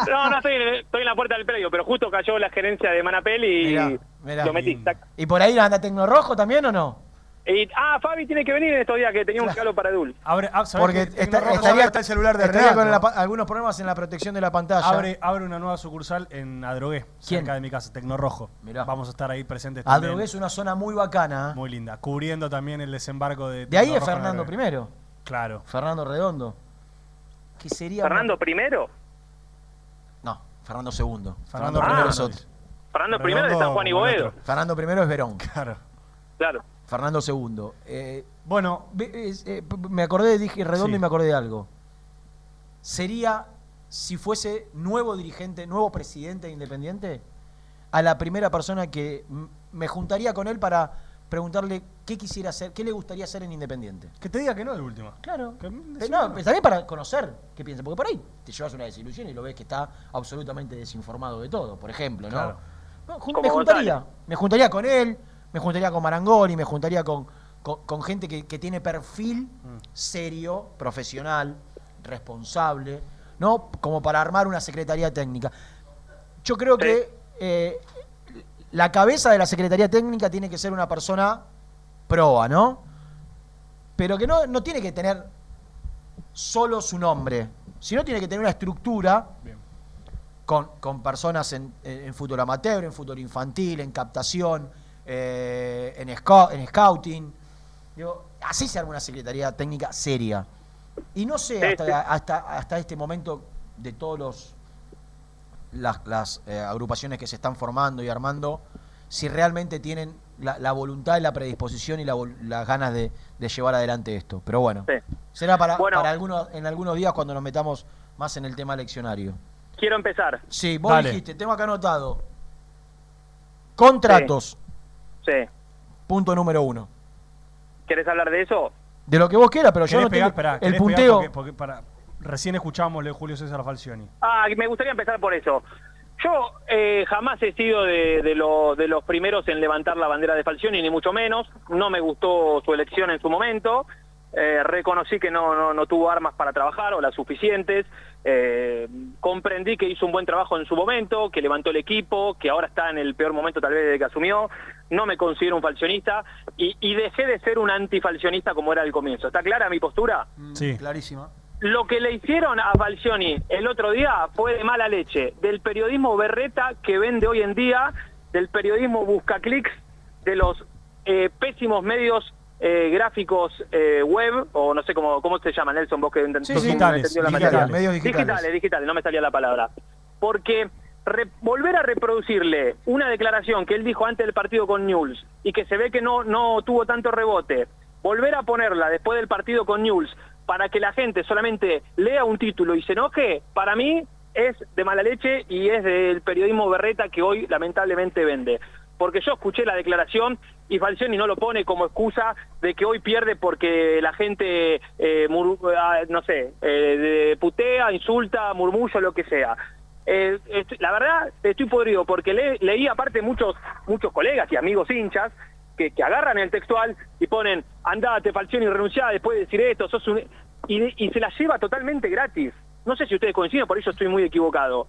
No, no estoy en, estoy en la puerta del predio, pero justo cayó la gerencia de Manapel y Mirá, mirá. lo metí. tac. ¿Y por ahí anda Tecno Rojo también o no? Y, ah, Fabi tiene que venir en estos días que tenía un calo para Dul. Abre, ah, ¿sabés Porque que está- Tecnorrojo estaría, está el celular de estaría con la pa- algunos problemas en la protección de la pantalla. abre, abre una nueva sucursal en Adrogué, ¿Quién? cerca de mi casa, Tecnorrojo. Mirá. Vamos a estar ahí presentes también. Adrogué es una zona muy bacana. ¿eh? Muy linda, cubriendo también el desembarco de De ahí es Tecnorrojo Fernando primero. Claro. Fernando Redondo. ¿Qué sería? ¿Fernando primero? No, Fernando segundo. Fernando Fernando primero Ah. es otro. Fernando primero de San Juan y Boedo. Fernando primero es Verón. Claro. Claro. Fernando segundo. Eh, Bueno, es- eh, me acordé, dije Redondo Sí. y me acordé de algo. Sería, si fuese nuevo dirigente, nuevo presidente de Independiente, a la primera persona que me juntaría con él para preguntarle qué quisiera hacer, qué le gustaría hacer en Independiente. que te diga que no el último. Claro. Que- Eh, No, pero también para conocer qué piensa, porque por ahí te llevas una desilusión y lo ves que está absolutamente desinformado de todo, por ejemplo, ¿no? Claro. No, jun- Como me juntaría, me juntaría con él, me juntaría con Marangoni, me juntaría con, con, con gente que, que tiene perfil Mm. serio, profesional, responsable, ¿no? Como para armar una secretaría técnica. Yo creo que eh, la cabeza de la secretaría técnica tiene que ser una persona proa, ¿no? Pero que no, no tiene que tener solo su nombre, sino tiene que tener una estructura con, con personas en, en- fútbol amateur, en fútbol infantil, en captación, eh, en, sco- en scouting. Digo, así se arma una secretaría técnica seria. Y no sé hasta, hasta, hasta este momento de todos los las, las, eh, agrupaciones que se están formando y armando, si realmente tienen la, la voluntad y la predisposición y la las ganas de, de llevar adelante esto. Pero bueno, Sí. será para, Bueno. para algunos, en algunos días cuando nos metamos más en el tema leccionario. Quiero empezar. Sí, vos Dale. dijiste, tengo acá anotado. Contratos, Sí. punto número uno. ¿Querés hablar de eso? De lo que vos quieras, pero yo ¿Querés no pegar? tengo el punteo. Porque, porque para, recién escuchábamos lo de Julio César Falcioni. Ah, me gustaría empezar por eso. Yo eh, jamás he sido de, de, lo- de los primeros en levantar la bandera de Falcioni, ni mucho menos. No me gustó su elección en su momento. Eh, reconocí que no, no, no tuvo armas para trabajar o las suficientes. Eh, comprendí que hizo un buen trabajo en su momento, que levantó el equipo, que ahora está en el peor momento tal vez desde que asumió. No me considero un falcionista y, y dejé de ser un antifalcionista como era al comienzo. ¿Está clara mi postura? Sí. Clarísima. Lo que le hicieron a Falcioni el otro día fue de mala leche, del periodismo berreta que vende hoy en día, del periodismo busca clics, de los eh, pésimos medios eh, gráficos eh, web, o no sé cómo, cómo se llama, Nelson, vos que Sí, no la Digitales, medios digitales. digitales, digitales, no me salía la palabra. Porque re- volver a reproducirle una declaración que él dijo antes del partido con News y que se ve que no, no tuvo tanto rebote, volver a ponerla después del partido con News para que la gente solamente lea un título y se enoje, para mí es de mala leche y es del periodismo berreta que hoy lamentablemente vende. Porque yo escuché la declaración y Falcioni no lo pone como excusa de que hoy pierde porque la gente, eh, ah, no sé, eh, putea, insulta, murmulla, lo que sea. Eh, la verdad, estoy podrido porque le- leí aparte muchos muchos colegas y amigos hinchas que, que agarran el textual y ponen, andate, Falcioni, renunciá después de decir esto, sos un... Y, y se la lleva totalmente gratis. No sé si ustedes coinciden, por eso estoy muy equivocado.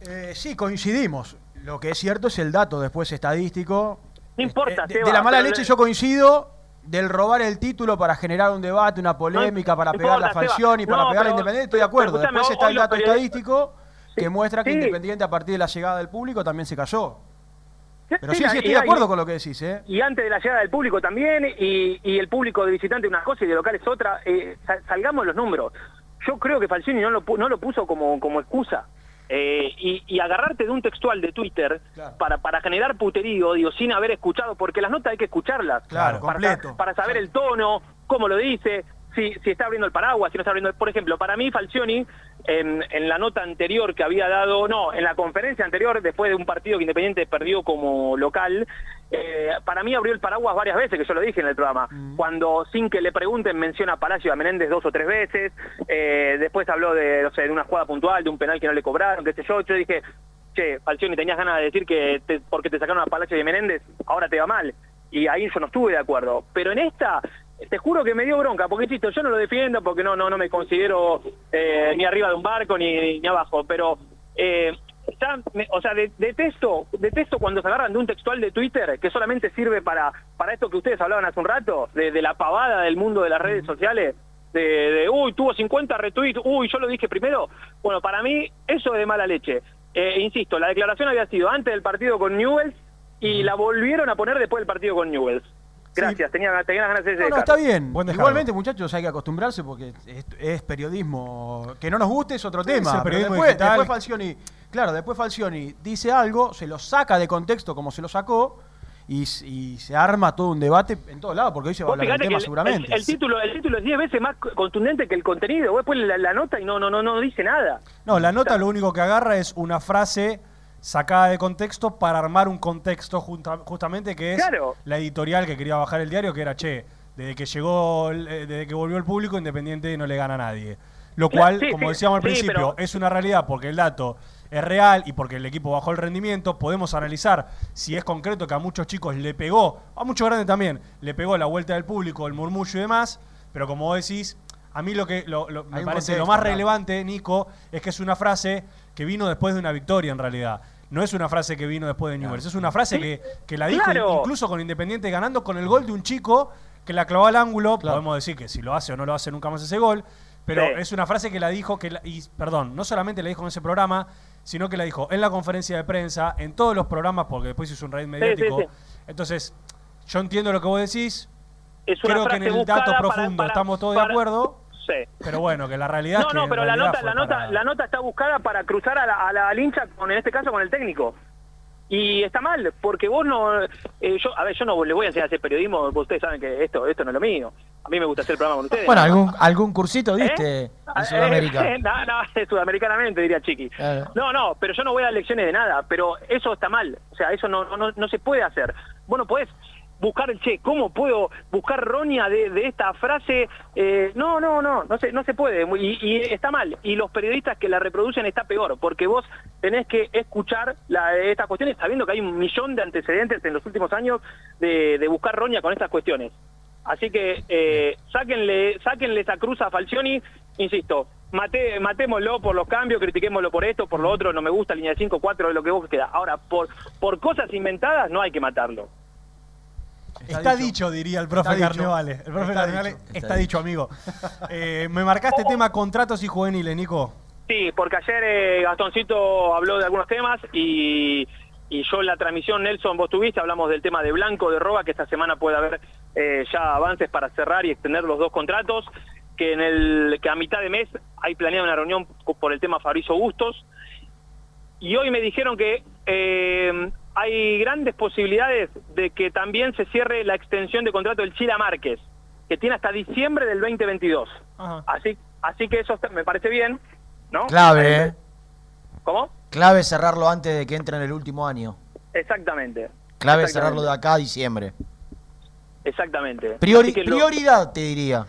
Eh, sí, coincidimos. Lo que es cierto es el dato después estadístico. No importa, Eh, de, Seba, de la mala leche le- yo coincido. Del robar el título para generar un debate, una polémica, para pegar a importa, Seba. Falcioni, para No, pegar a pero- Independiente, estoy de acuerdo. Después está el dato periodistas- estadístico que muestra que sí. Independiente a partir de la llegada del público también se cayó. Pero sí, Sí, estoy de acuerdo con lo que decís, ¿eh? Y antes de la llegada del público también, y, y el público de visitante una cosa y de local es otra, eh, sal- salgamos los números. Yo creo que Falcioni no lo, no lo puso como, como excusa. Eh, y, y agarrarte de un textual de Twitter para, para generar puterío, digo, sin haber escuchado, porque las notas hay que escucharlas. Claro, para, completo. para saber el tono, cómo lo dice, si, si está abriendo el paraguas, si no está abriendo... Por ejemplo, para mí Falcioni, en, en la nota anterior que había dado, no, en la conferencia anterior, después de un partido que Independiente perdió como local, eh, para mí abrió el paraguas varias veces, que yo lo dije en el programa. Cuando, sin que le pregunten, menciona a Palacio y a Menéndez dos o tres veces, eh, después habló de, no sé, de una jugada puntual, de un penal que no le cobraron, qué sé yo, yo dije, che, Falcioni, tenías ganas de decir que te- porque te sacaron a Palacio y a Menéndez, ahora te va mal. Y ahí yo no estuve de acuerdo. Pero en esta, te juro que me dio bronca, porque insisto, yo no lo defiendo porque no, no, no me considero eh, ni arriba de un barco ni, ni abajo, pero eh, ya me- o sea, de- detesto, detesto cuando se agarran de un textual de Twitter que solamente sirve para, para esto que ustedes hablaban hace un rato, de, de la pavada del mundo de las redes sociales, de, de, uy, tuvo 50 retweets, uy, yo lo dije primero. Bueno, para mí eso es de mala leche. Eh, insisto, la declaración había sido antes del partido con Newells y la volvieron a poner después del partido con Newells. Gracias, tenía, tenía ganas de No, no, está bien. Igualmente, muchachos, hay que acostumbrarse porque es, es periodismo. Que no nos guste es otro Sí, es tema. el pero periodismo después, Falcioni, claro, después Falcioni dice algo, se lo saca de contexto como se lo sacó y, se arma todo un debate en todos lados, porque hoy se va a hablar del tema el, seguramente. el- el título, el título es 10 veces más co- contundente que el contenido. Vos después la, la nota y no, no, no, no dice nada. No, la nota lo único que agarra es una frase sacada de contexto para armar un contexto junta- justamente que es Claro. la editorial que quería bajar el diario, que era, che, desde que llegó, eh, desde que volvió el público, Independiente no le gana a nadie. Lo cual, sí, como sí, decíamos al sí, principio, pero- es una realidad porque el dato es real y porque el equipo bajó el rendimiento. Podemos analizar si es concreto que a muchos chicos le pegó, a muchos grandes también, le pegó la vuelta del público, el murmullo y demás. Pero como vos decís, a mí lo que lo- lo- me parece contexto, lo más claro. relevante, Nico, es que es una frase que vino después de una victoria en realidad. No es una frase que vino después de Newell's, es una frase que, que la dijo Claro. incluso con Independiente ganando con el gol de un chico que la clavó al ángulo. Podemos decir que si lo hace o no lo hace nunca más ese gol. Pero Sí. es una frase que la dijo, que la- y perdón, no solamente la dijo en ese programa, sino que la dijo en la conferencia de prensa, en todos los programas, porque después hizo un raid mediático. sí. Entonces, yo entiendo lo que vos decís. Creo que en el dato para- profundo para- estamos todos para- de acuerdo. Pero bueno, que la realidad No, es que no, pero la nota, la nota, para- la nota está buscada para cruzar a la, a la lincha, con, en este caso con el técnico. Y está mal, porque vos no... eh, yo, a ver, yo no le voy a enseñar a hacer periodismo, ustedes saben que esto esto no es lo mío. A mí me gusta hacer el programa con ustedes. Bueno, algún, algún cursito diste ¿Eh? en Sudamérica. Eh, <laughs> no, no, sudamericanamente diría Chiqui. Claro. No, no, pero yo no voy a dar lecciones de nada, pero eso está mal. O sea, eso no, no, no se puede hacer. Bueno, pues buscar, che, ¿cómo puedo buscar roña de, de esta frase? Eh, no, no, no, no se, no se puede. Y, y está mal. Y los periodistas que la reproducen está peor, porque vos tenés que escuchar la, estas cuestiones sabiendo que hay un millón de antecedentes en los últimos años de, buscar roña con estas cuestiones. Así que eh, sáquenle, sáquenle esa cruz a Falcioni, insisto, mate, matémoslo por los cambios, critiquémoslo por esto, por lo otro, no me gusta, línea 5, 4, lo que vos queda. Ahora, por, por cosas inventadas no hay que matarlo. Está, dicho. diría el profe Está dicho. Carnevale. El profe Está Carnevale dicho. está, Está dicho, amigo. Eh, me marcaste tema contratos y juveniles, Nico. Sí, porque ayer eh, Gastoncito habló de algunos temas y, y yo en la transmisión, Nelson, vos tuviste, hablamos del tema de Blanco, de Roba, que esta semana puede haber eh, ya avances para cerrar y extender los dos contratos, que en el que a mitad de mes hay planeada una reunión por el tema Fabricio Bustos, y hoy me dijeron que eh, hay grandes posibilidades de que también se cierre la extensión de contrato del Chila Márquez, que tiene hasta diciembre del 2022. Así, así que eso me parece bien, ¿no? Clave, ¿eh? ¿Cómo? Clave cerrarlo antes de que entre en el último año. Exactamente. Clave Exactamente. cerrarlo de acá a diciembre. Exactamente. Priori- lo- prioridad, te diría.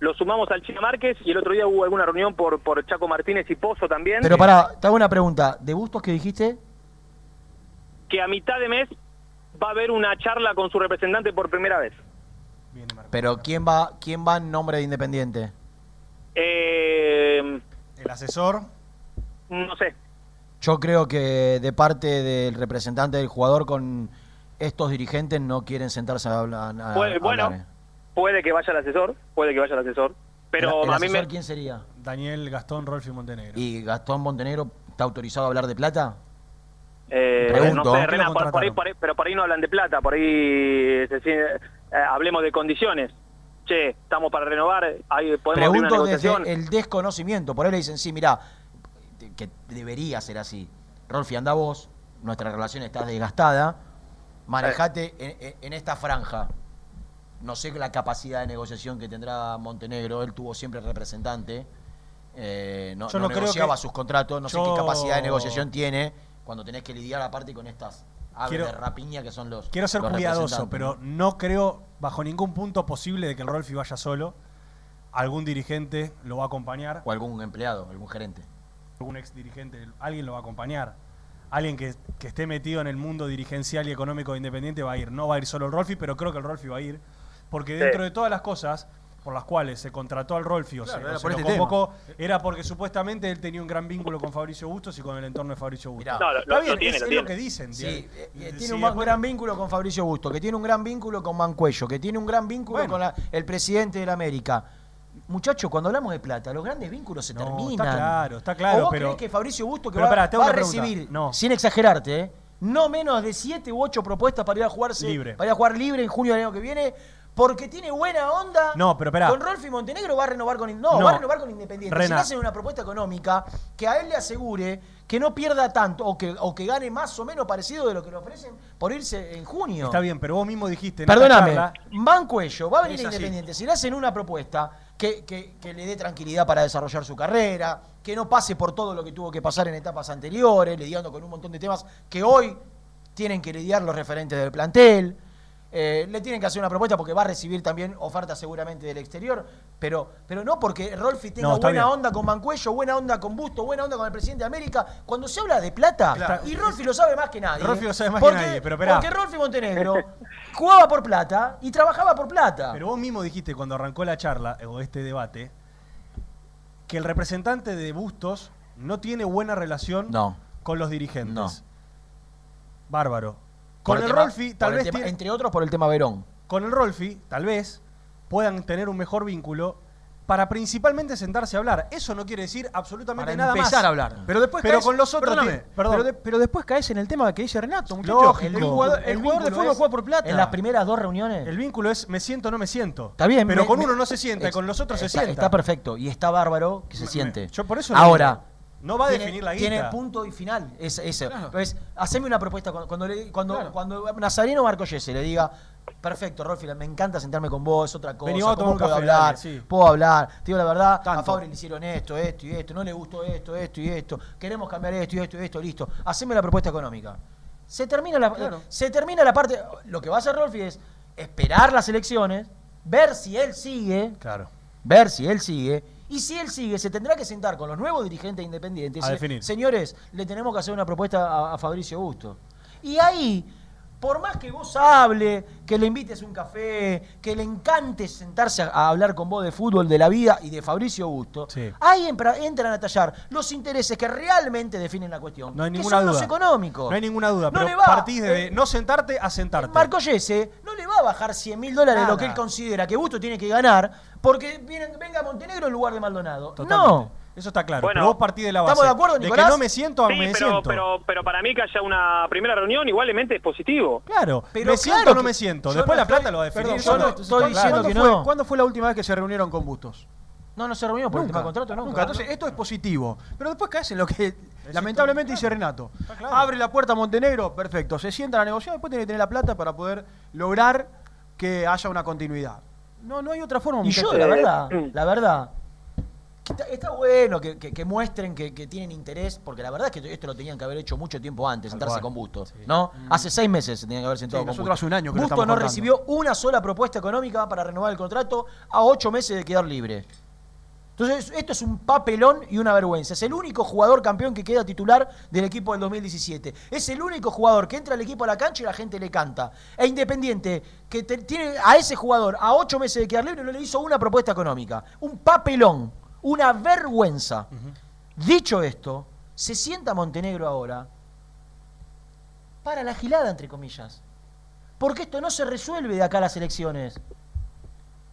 Lo, sumamos al Chila Márquez y el otro día hubo alguna reunión por, por Chaco Martínez y Pozo también. Pero pará, te hago una pregunta. ¿De Bustos que dijiste? Que a mitad de mes va a haber una charla con su representante por primera vez. Pero ¿quién va, quién va en nombre de Independiente? Eh, El asesor. no sé. Yo creo que de parte del representante del jugador con estos dirigentes no quieren sentarse a hablar. a- Puede- a bueno, hablar, eh. puede que vaya el asesor, puede que vaya el asesor. Pero ¿El, el a mí asesor me... quién sería? Daniel Gastón Rolfi Montenegro. ¿Y Gastón Montenegro está autorizado a hablar de plata? Eh, Pregunto. no sé, ¿Por qué Rena, lo por, por ahí, por ahí- pero por ahí no hablan de plata, por ahí se sigue- eh, hablemos de condiciones. Che, estamos para renovar, ahí podemos abrir una Pregunto desde el desconocimiento. Por ahí le dicen, sí, mirá, que debería ser así. Rolfi, anda vos, nuestra relación está desgastada, manejate en, en- en esta franja. No sé la capacidad de negociación que tendrá Montenegro, él tuvo siempre representante, eh, no, Yo no no creo negociaba que- sus contratos, no sé qué capacidad de negociación tiene cuando tenés que lidiar aparte con estas aves Quiero- de rapiña que son los Quiero ser los cuidadoso, representantes, pero no creo bajo ningún punto posible de que el Rolfi vaya solo. Algún dirigente lo va a acompañar. O algún empleado, algún gerente. Algún ex dirigente, alguien lo va a acompañar. Alguien que, que esté metido en el mundo dirigencial y económico de Independiente va a ir. No va a ir solo el Rolfi, pero creo que el Rolfi va a ir. Porque Sí. dentro de todas las cosas por las cuales se contrató al Rolfi o Claro, se, era o se por lo este convocó, era porque supuestamente él tenía un gran vínculo con Fabricio Bustos y con el entorno de Fabricio Bustos. No, lo- Está bien, lo tiene, es, lo es tiene. lo que dicen. Sí, eh, eh, Sí, tiene un después- gran vínculo con Fabricio Busto, que tiene un gran vínculo con Mancuello, que tiene un gran vínculo Bueno. con la- el presidente de la América. Muchachos, cuando hablamos de plata, los grandes vínculos se No, terminan. está claro, está claro, ¿O vos pero- creés que Fabricio Busto que pero va, pará, a recibir, No. sin exagerarte, ¿eh? no menos de siete u ocho propuestas para ir a jugarse, Libre. para ir a jugar libre en junio del año que viene? Porque tiene buena onda. No, pero esperá. Con Rolfi Montenegro va a renovar con no, No. va a renovar con Independiente. Rena. Si le hacen una propuesta económica que a él le asegure que no pierda tanto o que, o que gane más o menos parecido de lo que le ofrecen por irse en junio. Está bien, pero vos mismo dijiste. Perdóname, Bancuello va a venir a. Independiente. Si le hacen una propuesta que, que- que le dé tranquilidad para desarrollar su carrera, que no pase por todo lo que tuvo que pasar en etapas anteriores, lidiando con un montón de temas que hoy tienen que lidiar los referentes del plantel. Eh, le tienen que hacer una propuesta porque va a recibir también ofertas seguramente del exterior, pero, pero no porque Rolfi tenga No, buena bien. onda con Bancuello, buena onda con Busto, buena onda con el presidente de América. Cuando se habla de plata, Claro. y Rolfi lo sabe más que nadie. Rolfi lo sabe más porque- que nadie, pero esperá. Porque Rolfi Montenegro <laughs> jugaba por plata y trabajaba por plata. Pero vos mismo dijiste cuando arrancó la charla o este debate que el representante de Bustos no tiene buena relación No. con los dirigentes. No. Bárbaro. Con el, tema- Rolfi, tal vez tema- tiene- entre otros por el tema Verón. con el Rolfi, tal vez puedan tener un mejor vínculo para principalmente sentarse a hablar. Eso no quiere decir absolutamente Para nada empezar más. a hablar. Pero después Pero caes- con los otros perdóname, ti- perdón. Pero, de- pero después caes en el tema que dice Renato, muchachos. Lógico. El jugador, el El jugador de fútbol es- juega por plata. En las primeras dos reuniones. El vínculo es me siento o no me siento. Está bien. Pero me- con me- uno no se sienta y es- con los otros se está, sienta. Está perfecto. Y está bárbaro que se siente. yo por eso Ahora. No va a tiene- definir la guita. Tiene punto y final. Es, eso. Claro. Entonces, haceme una propuesta. Cuando, cuando, le- cuando, cuando Nazareno Marcoyese le diga, perfecto, Rolfi, me encanta sentarme con vos, es otra cosa. Vení, a ¿Cómo puedo café, hablar? dale, sí. Puedo hablar. Te digo la verdad, a Tanto. Fabri le hicieron esto, esto y esto. No le gustó esto, esto y esto. Queremos cambiar esto y esto y esto. Listo. Haceme la propuesta económica. Se termina la, Claro. se termina la parte. Lo que va a hacer Rolfi es esperar las elecciones, ver si él sigue, Claro. ver si él sigue, y si él sigue, se tendrá que sentar con los nuevos dirigentes independientes A definir. señores, le tenemos que hacer una propuesta a, a Fabricio Busto. Y ahí, por más que vos hable, que le invites un café, que le encante sentarse a, a hablar con vos de fútbol, de la vida y de Fabricio Busto, ahí entran a tallar los intereses que realmente definen la cuestión, No hay que ninguna son duda. los económicos. No hay ninguna duda, No pero le va, partís de eh, no sentarte a sentarte. Marco Yese no le va a bajar 100 mil dólares Nada. lo que él considera que Busto tiene que ganar porque viene- venga Montenegro en lugar de Maldonado. Totalmente. No. Eso está claro. Bueno. pero vos partís de la base. ¿Estamos de acuerdo, De Nicolás? que no me siento Sí, me pero, siento. pero, pero para mí que haya una primera reunión igualmente es positivo. Claro, Pero me claro siento o no me siento. Después no la plata lo va a definir. perdón, yo no estoy diciendo que ¿Cuándo no. fue, ¿Cuándo fue la última vez que se reunieron con Bustos? No, no se reunió por el Nunca. tema de contrato, ¿no? Nunca. Entonces, esto es positivo. Pero después caes en lo que <laughs> lamentablemente dice Renato. claro. Abre la puerta a Montenegro, perfecto. Se sientan a negociar, después tiene que tener la plata para poder lograr que haya una continuidad. No, no hay otra forma. Y yo, muchachos. la verdad, <clears throat> la verdad, está, está bueno que, que- que muestren que, que tienen interés, porque la verdad es que esto lo tenían que haber hecho mucho tiempo antes, sentarse con Busto, ¿no? Hace seis meses se tenían que haber sentado Sí, con nosotros Busto. hace un año que Busto no contando. recibió una sola propuesta económica para renovar el contrato a ocho meses de quedar libre. Entonces, esto es un papelón y una vergüenza. Es el único jugador campeón que queda titular del equipo del 2017. Es el único jugador que entra al equipo a la cancha y la gente le canta. E Independiente, que te- tiene a ese jugador a ocho meses de quedar libre, no le hizo una propuesta económica. Un papelón, una vergüenza. Dicho esto, se sienta Montenegro ahora para la gilada, entre comillas. Porque esto no se resuelve de acá a las elecciones.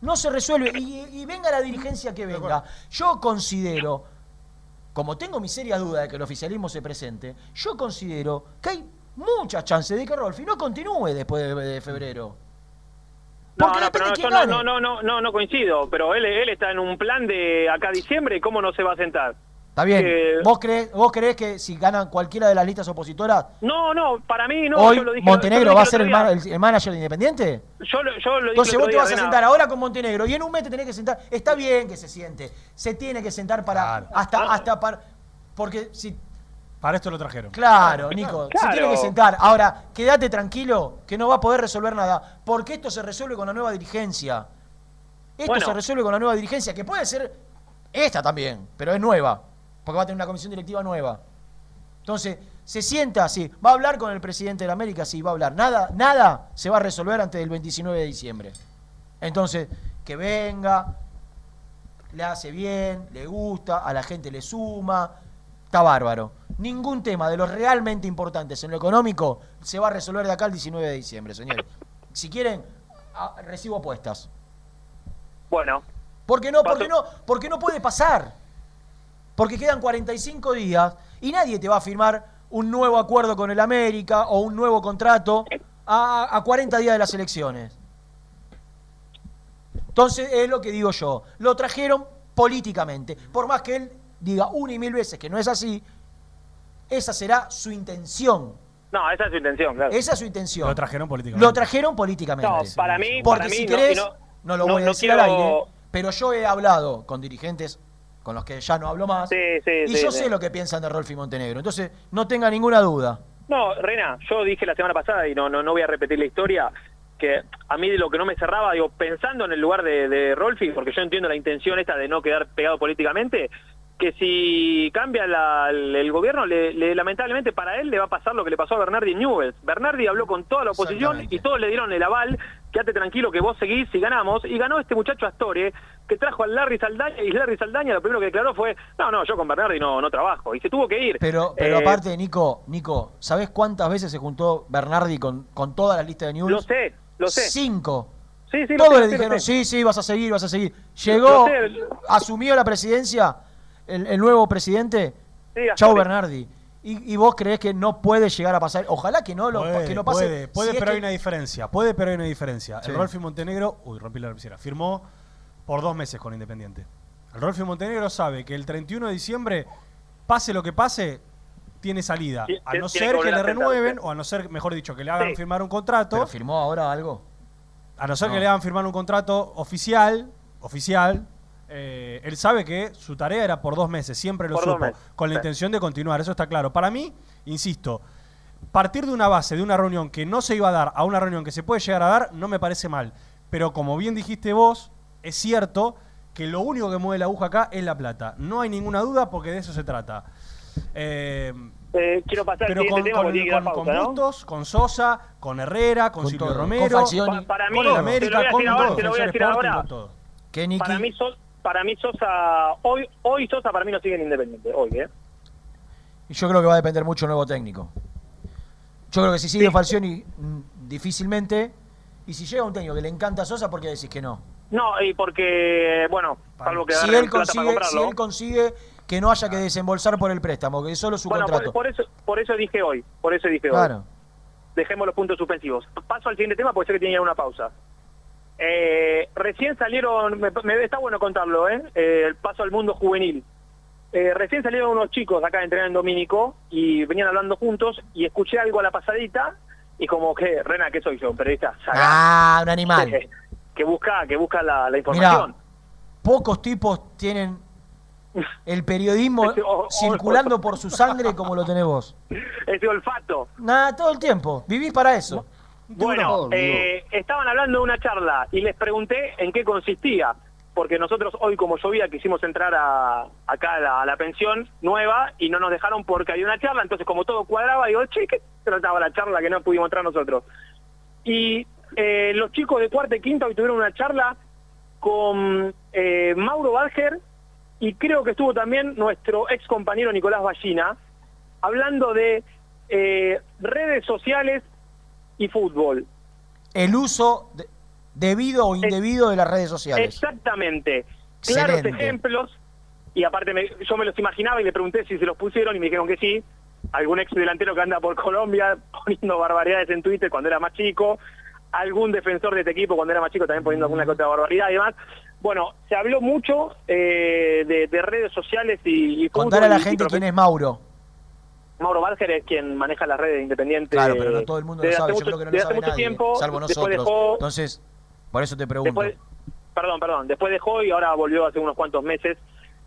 No se resuelve. Y, y venga la dirigencia que venga. Yo considero, como tengo mis serias dudas de que el oficialismo se presente, yo considero que hay muchas chances de que Rolfi no continúe después de, de febrero. No, no, pero yo no, no, no, no, no, no coincido. Pero él, él está en un plan de acá a diciembre cómo no se va a sentar. Está bien. ¿Vos, crees, ¿Vos creés que si ganan cualquiera de las listas opositoras, No, no, para mí no. hoy yo lo dije, Montenegro yo lo va a ser el, el- el manager de Independiente? Yo, lo- yo lo dije Entonces vos te vas a sentar ahora con Montenegro y en un mes te tenés que sentar. Está bien que se siente. Se tiene que sentar para. Hasta, hasta para. Porque si. Para esto lo trajeron. Claro, Nico. Se tiene que sentar. Ahora, quédate tranquilo que no va a poder resolver nada. Porque esto se resuelve con la nueva dirigencia. Esto Bueno. se resuelve con la nueva dirigencia, que puede ser esta también, pero es nueva. Porque va a tener una comisión directiva nueva. Entonces, se sienta así. Va a hablar con el presidente de la América, sí, va a hablar. Nada, nada se va a resolver antes del 29 de diciembre. Entonces, que venga, le hace bien, le gusta, a la gente le suma, está bárbaro. Ningún tema de los realmente importantes en lo económico se va a resolver de acá al 19 de diciembre, señores. Si quieren, a- recibo apuestas. Bueno. ¿Por qué no? Porque no, porque no puede pasar. Porque quedan 45 días y nadie te va a firmar un nuevo acuerdo con el América o un nuevo contrato a, a 40 días de las elecciones. Entonces es lo que digo yo. Lo trajeron políticamente. Por más que él diga una y mil veces que no es así, esa será su intención. No, esa es su intención, claro. Esa es su intención. Lo trajeron políticamente. Lo trajeron políticamente. No, para mí- Porque para mí si querés, y no, no- lo no- voy a no decir quiero- al aire, pero yo he hablado con dirigentes con los que ya no hablo más, y sí, yo sí. sé lo que piensan de Rolfi Montenegro. Entonces, no tenga ninguna duda. No, Rena, yo dije la semana pasada, y no, no, no voy a repetir la historia, que a mí de lo que no me cerraba, digo, pensando en el lugar de, de Rolfi, porque yo entiendo la intención esta de no quedar pegado políticamente, que si cambia la- el, gobierno, le, le- lamentablemente para él le va a pasar lo que le pasó a Bernardi Newells. Bernardi habló con toda la oposición y todos le dieron el aval, quédate tranquilo que vos seguís y ganamos, y ganó este muchacho Astore, que trajo a Larry Saldaña, y Larry Saldaña lo primero que declaró fue, no, no, yo con Bernardi no, no trabajo, y se tuvo que ir. Pero, pero Eh, aparte, Nico, Nico, ¿sabés cuántas veces se juntó Bernardi con, con toda la lista de news? Lo sé, lo sé. Cinco. Sí, sí, lo Todos sé, le lo dijeron, sé. sí, sí, vas a seguir, vas a seguir. Llegó, Lo asumió la presidencia, el, el nuevo presidente, Sí, Chau. Bernardi. Y, y vos creés que no puede llegar a pasar. Ojalá que no, lo, Puede, que no pase. puede, puede, Si pero que- hay una diferencia. Puede, pero hay una diferencia. Sí. El Rolfi Montenegro, uy, rompí la lapicera, firmó por dos meses con Independiente. El Rolfi Montenegro sabe que el 31 de diciembre, pase lo que pase, tiene salida. A no ser que le renueven, o a no ser, mejor dicho, que le hagan Sí. firmar un contrato. ¿Pero firmó ahora algo? A no ser No. que le hagan firmar un contrato oficial, oficial, eh, él sabe que su tarea era por dos meses, siempre lo Por supo, con la sí. intención de continuar, eso está claro. Para mí, insisto, partir de una base, de una reunión que no se iba a dar a una reunión que se puede llegar a dar, no me parece mal. Pero como bien dijiste vos, es cierto que lo único que mueve la aguja acá es la plata. No hay ninguna duda porque de eso se trata. Eh, Eh, quiero pasar pero con, tema con, con- con pausa, ¿no? Bustos, con Sosa, con Herrera, con, Silvio todo. Romero, Con. Pa- para mí, con el América, con ahora, todo. Para mí, So- para mí Sosa, hoy, hoy Sosa para mí no sigue en Independiente, hoy, ¿eh? Y yo creo que va a depender mucho del nuevo técnico. Yo creo que si sigue Falcioni, mm, difícilmente. Y si llega un técnico que le encanta a Sosa, ¿por qué decís que no? No, y porque, bueno, salvo que Si él, plata para consigue, si él consigue que no haya que desembolsar por el préstamo, que es solo su bueno, contrato. por eso, por eso dije hoy, por eso dije hoy. Dejemos los puntos suspensivos. Paso al siguiente tema porque sé que tenía una pausa. Eh, recién salieron, me, me- está bueno contarlo, ¿eh? Eh, el paso al mundo juvenil. Eh, recién salieron unos chicos acá a entrenar en Domínico y venían hablando juntos y escuché algo a la pasadita y como que, Rena, ¿qué soy yo? Periodista. sagaz. Ah, un animal. Que, <laughs> que busca, que busca la, la Mirá, información. pocos tipos tienen el periodismo <laughs> Ese o- o- circulando por su sangre como lo tenés vos. <laughs> Ese olfato. Nada, todo el tiempo. Vivís para eso. Bueno, eh, estaban hablando de una charla y les pregunté en qué consistía, porque nosotros hoy como llovía quisimos entrar a, acá a la, a la pensión nueva y no nos dejaron porque había una charla, entonces como todo cuadraba, digo, che, ¿qué trataba la charla que no pudimos entrar nosotros? Y eh, los chicos de cuarta y quinta hoy tuvieron una charla con eh, Mauro Balger y creo que estuvo también nuestro ex compañero Nicolás Ballina, hablando de eh, redes sociales y fútbol. El uso de- debido o indebido de las redes sociales. Exactamente. Claros ejemplos. Y aparte me- yo me los imaginaba y le pregunté si se los pusieron y me dijeron que sí. Algún ex delantero que anda por Colombia <laughs> poniendo barbaridades en Twitter cuando era más chico. Algún defensor de este equipo cuando era más chico también poniendo alguna otra barbaridad y demás. Bueno, se habló mucho eh, de, de redes sociales y, y Contar a la y- y gente profe- quién es Mauro. Mauro Balger es quien maneja las redes independientes. Claro, pero no todo el mundo lo sabe. hace Yo mucho- creo que no lo sabe hace mucho nadie, tiempo, salvo nosotros. dejó- Entonces, por eso te pregunto. Después, perdón, perdón. Después dejó y ahora volvió hace unos cuantos meses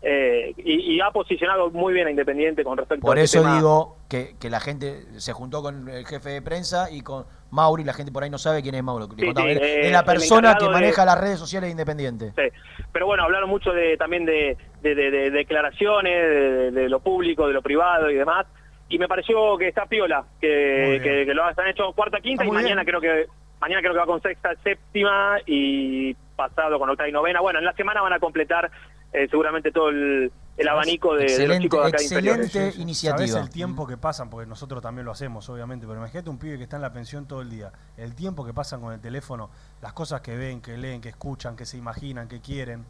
eh, y, y ha posicionado muy bien a Independiente con respecto Por a este eso tema. digo que, que la gente se juntó con el jefe de prensa y con Mauro y la gente por ahí no sabe quién es Mauro. Sí, Contame, sí, es- eh, es la persona que de- maneja las redes sociales de Independiente. Sí. Pero bueno, hablaron mucho de también de, de- de- de declaraciones, de, de lo público, de lo privado y demás. Y me pareció que está piola, que, que, que lo han hecho cuarta, quinta Está y mañana bien. creo que mañana creo que va con sexta, séptima y pasado con octava y novena. Bueno, en la semana van a completar eh, seguramente todo el, el abanico de, de los chicos de acá inferiores. iniciativa. Sabés el tiempo que pasan, porque nosotros también lo hacemos, obviamente, pero imagínate un pibe que está en la pensión todo el día, el tiempo que pasan con el teléfono, las cosas que ven, que leen, que escuchan, que se imaginan, que quieren,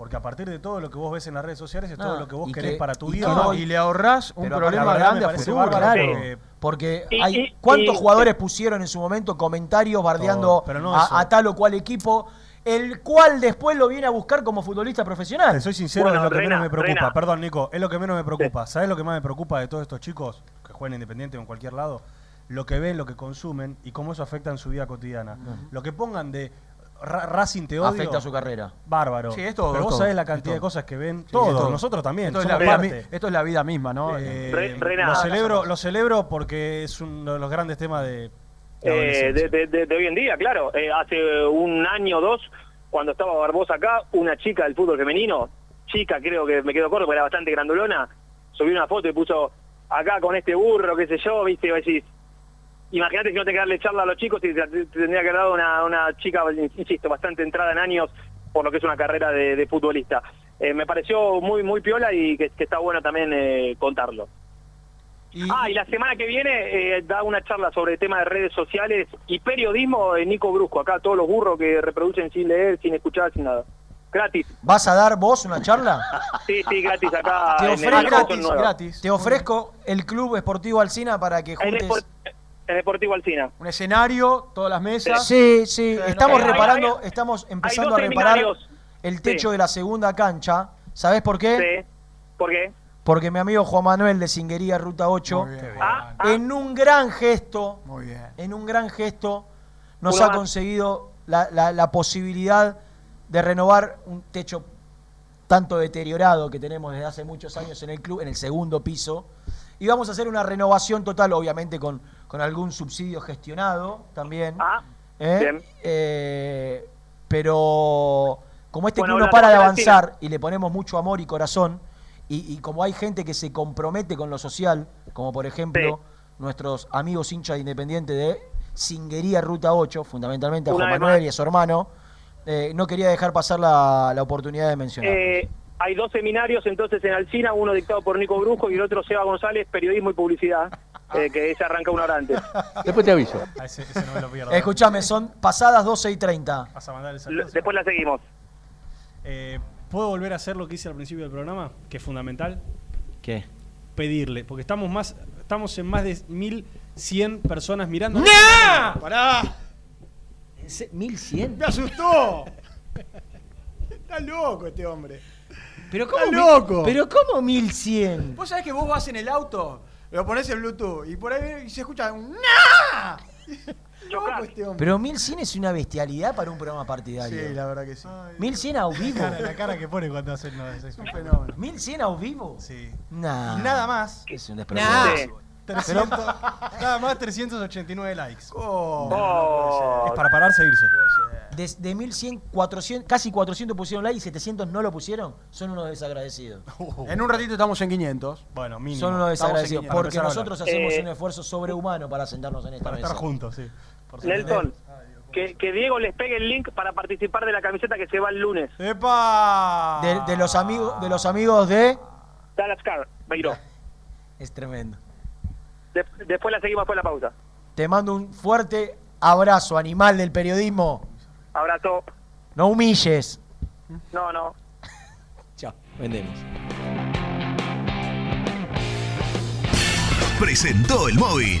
porque a partir de todo lo que vos ves en las redes sociales es No, todo lo que vos querés que- para tu vida. ¿no? y le ahorrás un problema grande me a futuro, bárbaro porque- Porque Y- hay y- cuántos y- jugadores pusieron en su momento comentarios bardeando Todo, no a, a tal o cual equipo, el cual después lo viene a buscar como futbolista profesional. Te soy sincero, Bueno, es lo que menos me preocupa. Perdón, Nico, es lo que menos me preocupa. ¿Sabes lo que más me preocupa de todos estos chicos que juegan independiente o en cualquier lado? Lo que ven, lo que consumen y cómo eso afecta en su vida cotidiana. Lo que pongan de Ra- Racing te odio. Afecta su carrera. Bárbaro. Sí, es todo, Pero es vos todo, sabés la cantidad de cosas que ven. Sí, todos, todo. nosotros también. Esto es, la vida, parte. mi- esto es la vida misma, ¿no? Eh, Re- Rena. lo celebro, lo celebro porque es uno de los grandes temas de, de Eh, adolescencia. de, de- de- de hoy en día, claro. Eh, hace un año o dos, cuando estaba Barbosa acá, una chica del fútbol femenino, chica creo que me quedó corto, porque era bastante grandulona, subió una foto y puso acá con este burro, qué sé yo, viste, y decís, imagínate si no te que darle charla a los chicos y te, te tendría que haber dado una, una chica, insisto, bastante entrada en años por lo que es una carrera de, de futbolista. Eh, me pareció muy muy piola y que, que está bueno también eh, contarlo. ah, y la semana que viene eh, da una charla sobre el tema de redes sociales y periodismo de Nico Brusco, acá todos los burros que reproducen sin leer, sin escuchar, sin nada. Gratis. ¿Vas a dar vos una charla? Sí, sí, gratis acá. Te en el ofrezco, Amazon Nueva. Te ofrezco el Club Esportivo Alcina para que juntes Espor- en Deportivo Alcina. Un escenario, todas las mesas. Sí, sí, estamos reparando, hay- estamos empezando a reparar el techo Sí. de la segunda cancha. ¿Sabés por qué? Sí. ¿Por qué? Porque mi amigo Juan Manuel de Singuería Ruta 8, Ah, en un gran gesto, Muy bien. en un gran gesto, nos ha más. conseguido la, la- la posibilidad de renovar un techo tanto deteriorado que tenemos desde hace muchos años en el club, en el segundo piso, Y vamos a hacer una renovación total, obviamente con, con algún subsidio gestionado también. ¿eh? bien. Eh, pero como este Bueno, club no para de avanzar y le ponemos mucho amor y corazón, y, y como hay gente que se compromete con lo social, como por ejemplo nuestros amigos hinchas de Independiente de Singuería Ruta 8, fundamentalmente a Una Juan Manuel y a su hermano, eh, no quería dejar pasar la, la oportunidad de mencionar. Eh, hay dos seminarios entonces en Alcina, uno dictado por Nico Brujo y el otro Seba González, periodismo y publicidad, eh, que ese arranca una hora antes. <laughs> Después te aviso. ese, ese no me lo pierdo. Escuchame, son pasadas 12 y 30. ¿Vas a mandar el L- saludo? Después la seguimos. Eh, ¿Puedo volver a hacer lo que hice al principio del programa? Que es fundamental. ¿Qué? Pedirle, porque estamos más estamos en más de 1100 personas mirando. ¡No! ¡Pará! ¿1100? ¡Me asustó! Está loco este hombre. Pero Está ¿cómo, mi- loco. pero ¿cómo 1100? Vos sabés que vos vas en el auto, lo pones en Bluetooth y por ahí se escucha un ¡Nah! <laughs> Hombre. Pero 1100 es una bestialidad para un programa partidario. Sí, la verdad que sí. 1100 a vivo. La cara, la cara que pone cuando hace no, es, es un fenómeno. 1100 a vivo. Sí. Nah. Y nada más. Es un Nah. Despropósito. 300, nada más 389 likes. Oh. Es para pararse e irse. De, de 1100, 400, casi 400 pusieron like y 700 no lo pusieron. Son unos desagradecidos. En un ratito estamos en 500. Bueno, mínimo. Son unos Estamos en desagradecidos. 500. Porque Para empezar a nosotros hacemos Eh, un esfuerzo sobrehumano para sentarnos en esta Para mesa. estar juntos, sí. Por Nelson, que, que Diego les pegue el link para participar de la camiseta que se va el lunes. ¡Epa! De, de los amigos, de los amigos de. Dallas Car, Beiró. <laughs> Es tremendo. De- después la seguimos después de la pausa. Te mando un fuerte abrazo, animal del periodismo. Abrazo. No humilles. No, no. <laughs> Chao, vendemos. presentó el móvil.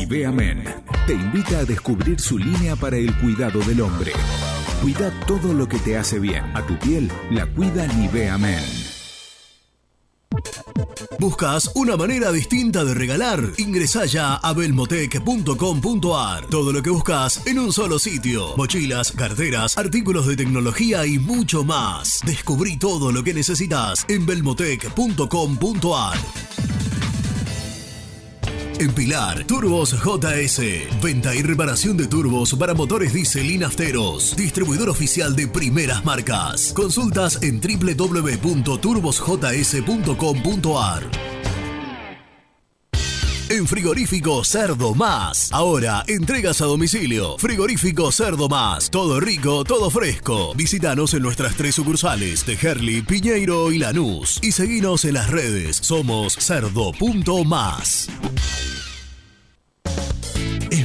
Nivea Men te invita a descubrir su línea para el cuidado del hombre. Cuida todo lo que te hace bien. A tu piel la cuida Nivea Men. ¿Buscas una manera distinta de regalar? Ingresá ya a belmotec.com.ar. Todo lo que buscas en un solo sitio. Mochilas, carteras, artículos de tecnología y mucho más. Descubrí todo lo que necesitas en belmotec.com.ar. En Pilar, Turbos JS. Venta y reparación de turbos para motores diésel y nafteros. Distribuidor oficial de primeras marcas. Consultas en www.turbosjs.com.ar. En Frigorífico Cerdo Más. Ahora, entregas a domicilio. Frigorífico Cerdo Más. Todo rico, todo fresco. Visítanos en nuestras tres sucursales de Herli, Piñeiro y Lanús. Y seguinos en las redes. Somos cerdo.más.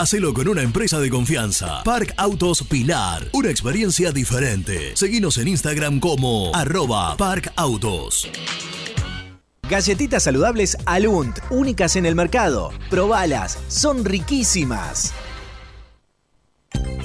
Hacelo con una empresa de confianza. Park Autos Pilar. Una experiencia diferente. Seguinos en Instagram como arroba Park Autos. Galletitas saludables Alunt, únicas en el mercado. Probalas, son riquísimas.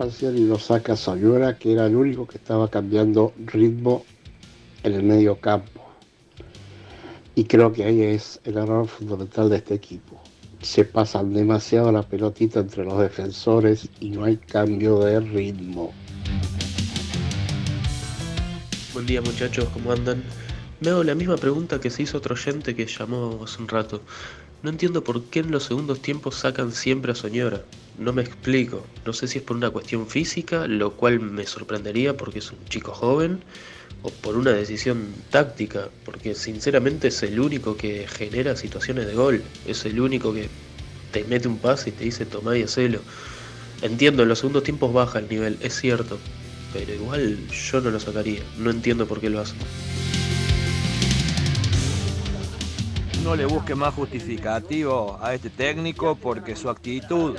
Falcioni lo saca a Sayura, que era el único que estaba cambiando ritmo en el medio campo. Y creo que ahí es el error fundamental de este equipo. Se pasan demasiado la pelotita entre los defensores y no hay cambio de ritmo. Buen día muchachos, ¿cómo andan? Me hago la misma pregunta que se hizo otro oyente que llamó hace un rato. No entiendo por qué en los segundos tiempos sacan siempre a Soñora. No me explico. No sé si es por una cuestión física, lo cual me sorprendería porque es un chico joven, o por una decisión táctica, porque sinceramente es el único que genera situaciones de gol. Es el único que te mete un pase y te dice tomá y hacelo. Entiendo, en los segundos tiempos baja el nivel, es cierto. Pero igual yo no lo sacaría. No entiendo por qué lo hacen. No le busque más justificativo a este técnico porque su actitud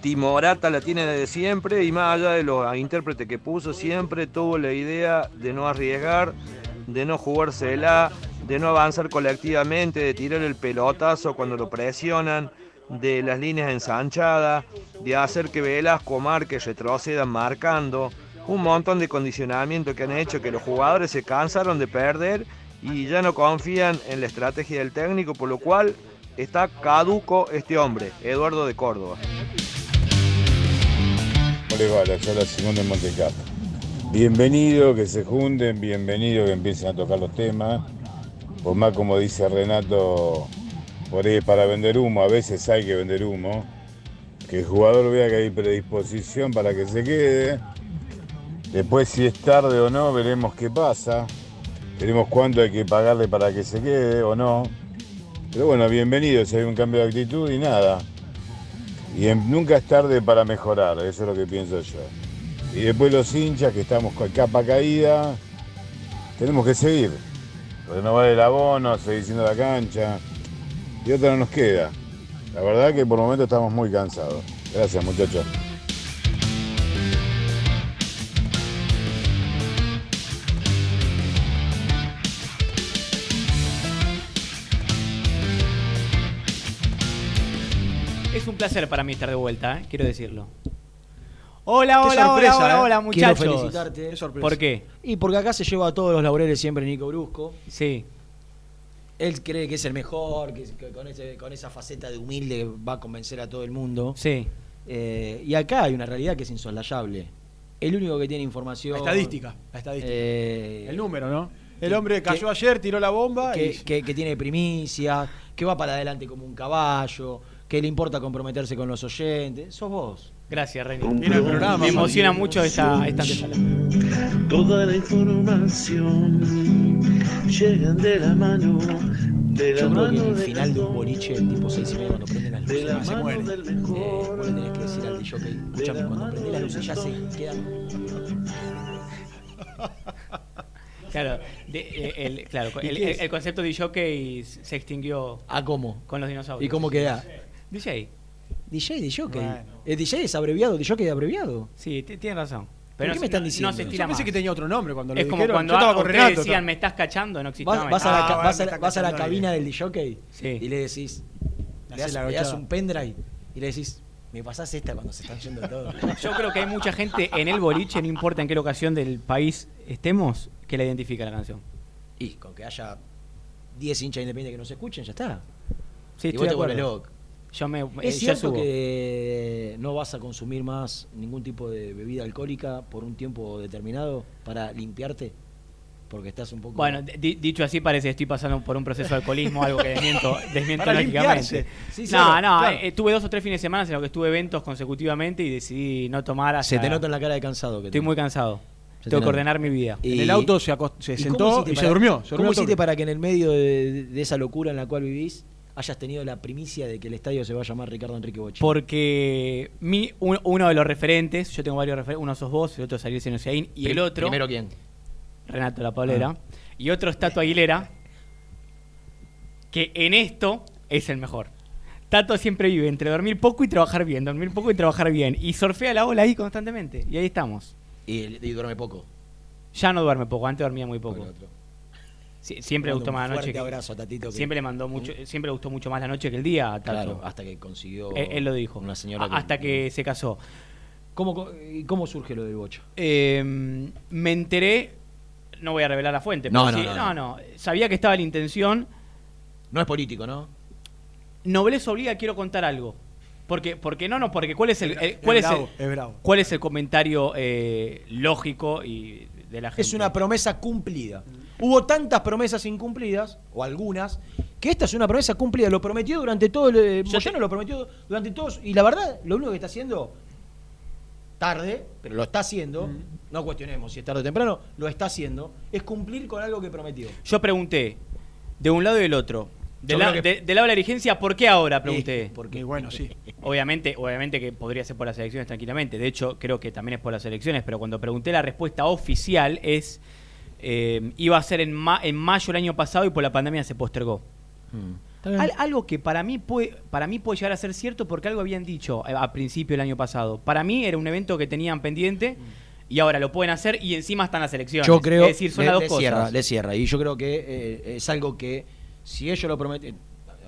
timorata la tiene desde siempre y más allá de los intérpretes que puso, siempre tuvo la idea de no arriesgar, de no jugársela, de no avanzar colectivamente, de tirar el pelotazo cuando lo presionan, de las líneas ensanchadas, de hacer que Velasco marque, retrocedan marcando. Un montón de condicionamientos que han hecho que los jugadores se cansaron de perder y ya no confían en la estrategia del técnico, por lo cual está caduco este hombre, Eduardo de Córdoba. ¿Cómo les va? La Simón de Montecarlo. Bienvenido que se junten, bienvenido que empiecen a tocar los temas. Por más como dice Renato, por ahí para vender humo, a veces hay que vender humo. Que el jugador vea que hay predisposición para que se quede. Después si es tarde o no, veremos qué pasa. Veremos cuánto hay que pagarle para que se quede o no. Pero bueno, bienvenido si hay un cambio de actitud y nada. Y nunca es tarde para mejorar, eso es lo que pienso yo. Y después los hinchas que estamos con capa caída, tenemos que seguir. Renovar el abono, seguir siendo la cancha. Y otra no nos queda. La verdad que por el momento estamos muy cansados. Gracias muchachos. Placer para mí estar de vuelta, ¿eh? quiero decirlo. Hola, Qué hola, sorpresa, hola, hola, ¿eh? hola, Quiero muchachos. felicitarte. Qué sorpresa. ¿Por qué? Y porque acá se lleva a todos los laureles siempre Nico Brusco. Sí. Él cree que es el mejor, que, que con, ese- con esa faceta de humilde va a convencer a todo el mundo. Sí. Eh, y acá hay una realidad que es insoslayable. El único que tiene información. La estadística, la estadística. Eh, El número, ¿no? El que- hombre cayó que- ayer, tiró la bomba que, y... que- que tiene primicia, que va para adelante como un caballo, que le importa comprometerse con los oyentes. Sos vos. Gracias, Reni. Mira el programa, Me emociona mucho esta, esta antesala. Toda la información llegan de la mano, de la Yo creo que el del final de un boliche, tipo 6 y media, cuando prenden las luces, la se muere. del Eh, vos le tenés que decir al DJ, escúchame, cuando prendés las luces ya se quedan. <laughs> Claro, de- eh, el, claro, ¿Y el, el- el concepto de jockey se extinguió. ¿Ah, cómo? Con los dinosaurios. ¿Y cómo queda? DJ. DJ, DJ. Bueno. ¿El DJ es abreviado? ¿DJ de abreviado? Sí, t- tiene razón. ¿Pero qué me están diciendo? No se Yo estira pensé más. que tenía otro nombre cuando lo Es como dijeron. cuando Yo estaba con ustedes Renato, decían, me estás cachando, no existía Vas, a la, Ah, ca- bueno, vas a me la- estás vas a la cachando cabina ahí. del DJ Sí. y le decís, Le das, la le das un pendrive y le decís, me pasás esta cuando se están yendo todos. <laughs> Yo creo que hay mucha gente en el boliche, no importa en qué locación del país estemos, que la identifica la canción. Y con que haya 10 hinchas independientes que no se escuchen, ya está. Sí, y estoy vos de te volvés acuerdo. loco. Yo me, eh, ¿Es yo cierto subo. que no vas a consumir más ningún tipo de bebida alcohólica por un tiempo determinado para limpiarte? Porque estás un poco... Bueno, di- dicho así parece que estoy pasando por un proceso de alcoholismo, algo que desmiento, <laughs> desmiento Para lógicamente. Sí, no, claro, no, claro. eh, tuve dos o tres fines de semana en los que estuve eventos consecutivamente y decidí no tomar hasta... Se te nota en la cara de cansado. Que Estoy muy cansado. Se Tengo te que ordenar mi vida. Y- En el auto se, se ¿Y sentó y, se durmió. Se ¿Cómo hiciste para que en el medio de, de esa locura en la cual vivís hayas tenido la primicia de que el estadio se va a llamar Ricardo Enrique Bochi? Porque mi, un- uno de los referentes, yo tengo varios referentes, uno sos vos, el otro es Ariel Senosiaín, y el otro... ¿Primero quién? Renato La Paulera. Ah. Y otro es Tato Aguilera, que en esto es el mejor. Tato siempre vive entre dormir poco y trabajar bien, dormir poco y trabajar bien. Y surfea la ola ahí constantemente. Y ahí estamos. Y, y duerme poco. Ya no duerme poco, antes dormía muy poco. Siempre le gustó más la noche. que- abrazo a Tatito que- Siempre le mandó mucho, siempre le gustó mucho más la noche que el día a Tato. Claro, hasta que consiguió él, él lo dijo. una señora A- que- hasta que se casó. ¿Cómo, cómo surge lo del bocho? Eh, me enteré, no voy a revelar la fuente, No, pero no, sí- no, no, no. no, sabía que estaba la intención. No es político, ¿no? Nobleza obliga, quiero contar algo. Porque, porque no, no, porque cuál es el, bra- cuál es es, bravo, el, es bravo. cuál es el comentario eh, lógico y de la gente. Es una promesa cumplida. Hubo tantas promesas incumplidas, o algunas, que esta es una promesa cumplida. Lo prometió durante todo el. eh, Moyano lo prometió durante todos. Y la verdad, lo único que está haciendo, tarde, pero lo está haciendo, no cuestionemos si es tarde o temprano, lo está haciendo, es cumplir con algo que prometió. Yo pregunté, de un lado y del otro. La- que- de- del lado de la dirigencia, ¿por qué ahora? Pregunté. porque bueno, sí. Obviamente, obviamente que podría ser por las elecciones tranquilamente. De hecho, creo que también es por las elecciones, pero cuando pregunté la respuesta oficial es eh, iba a ser en, ma- en mayo el año pasado y por la pandemia se postergó. Al- algo que para mí puede para mí puede llegar a ser cierto porque algo habían dicho a, a principio del año pasado. Para mí era un evento que tenían pendiente y ahora lo pueden hacer y encima están las elecciones. Yo creo es decir, son le, las dos le cosas. cierra, le cierra. Y yo creo que eh, es algo que si ellos lo prometen,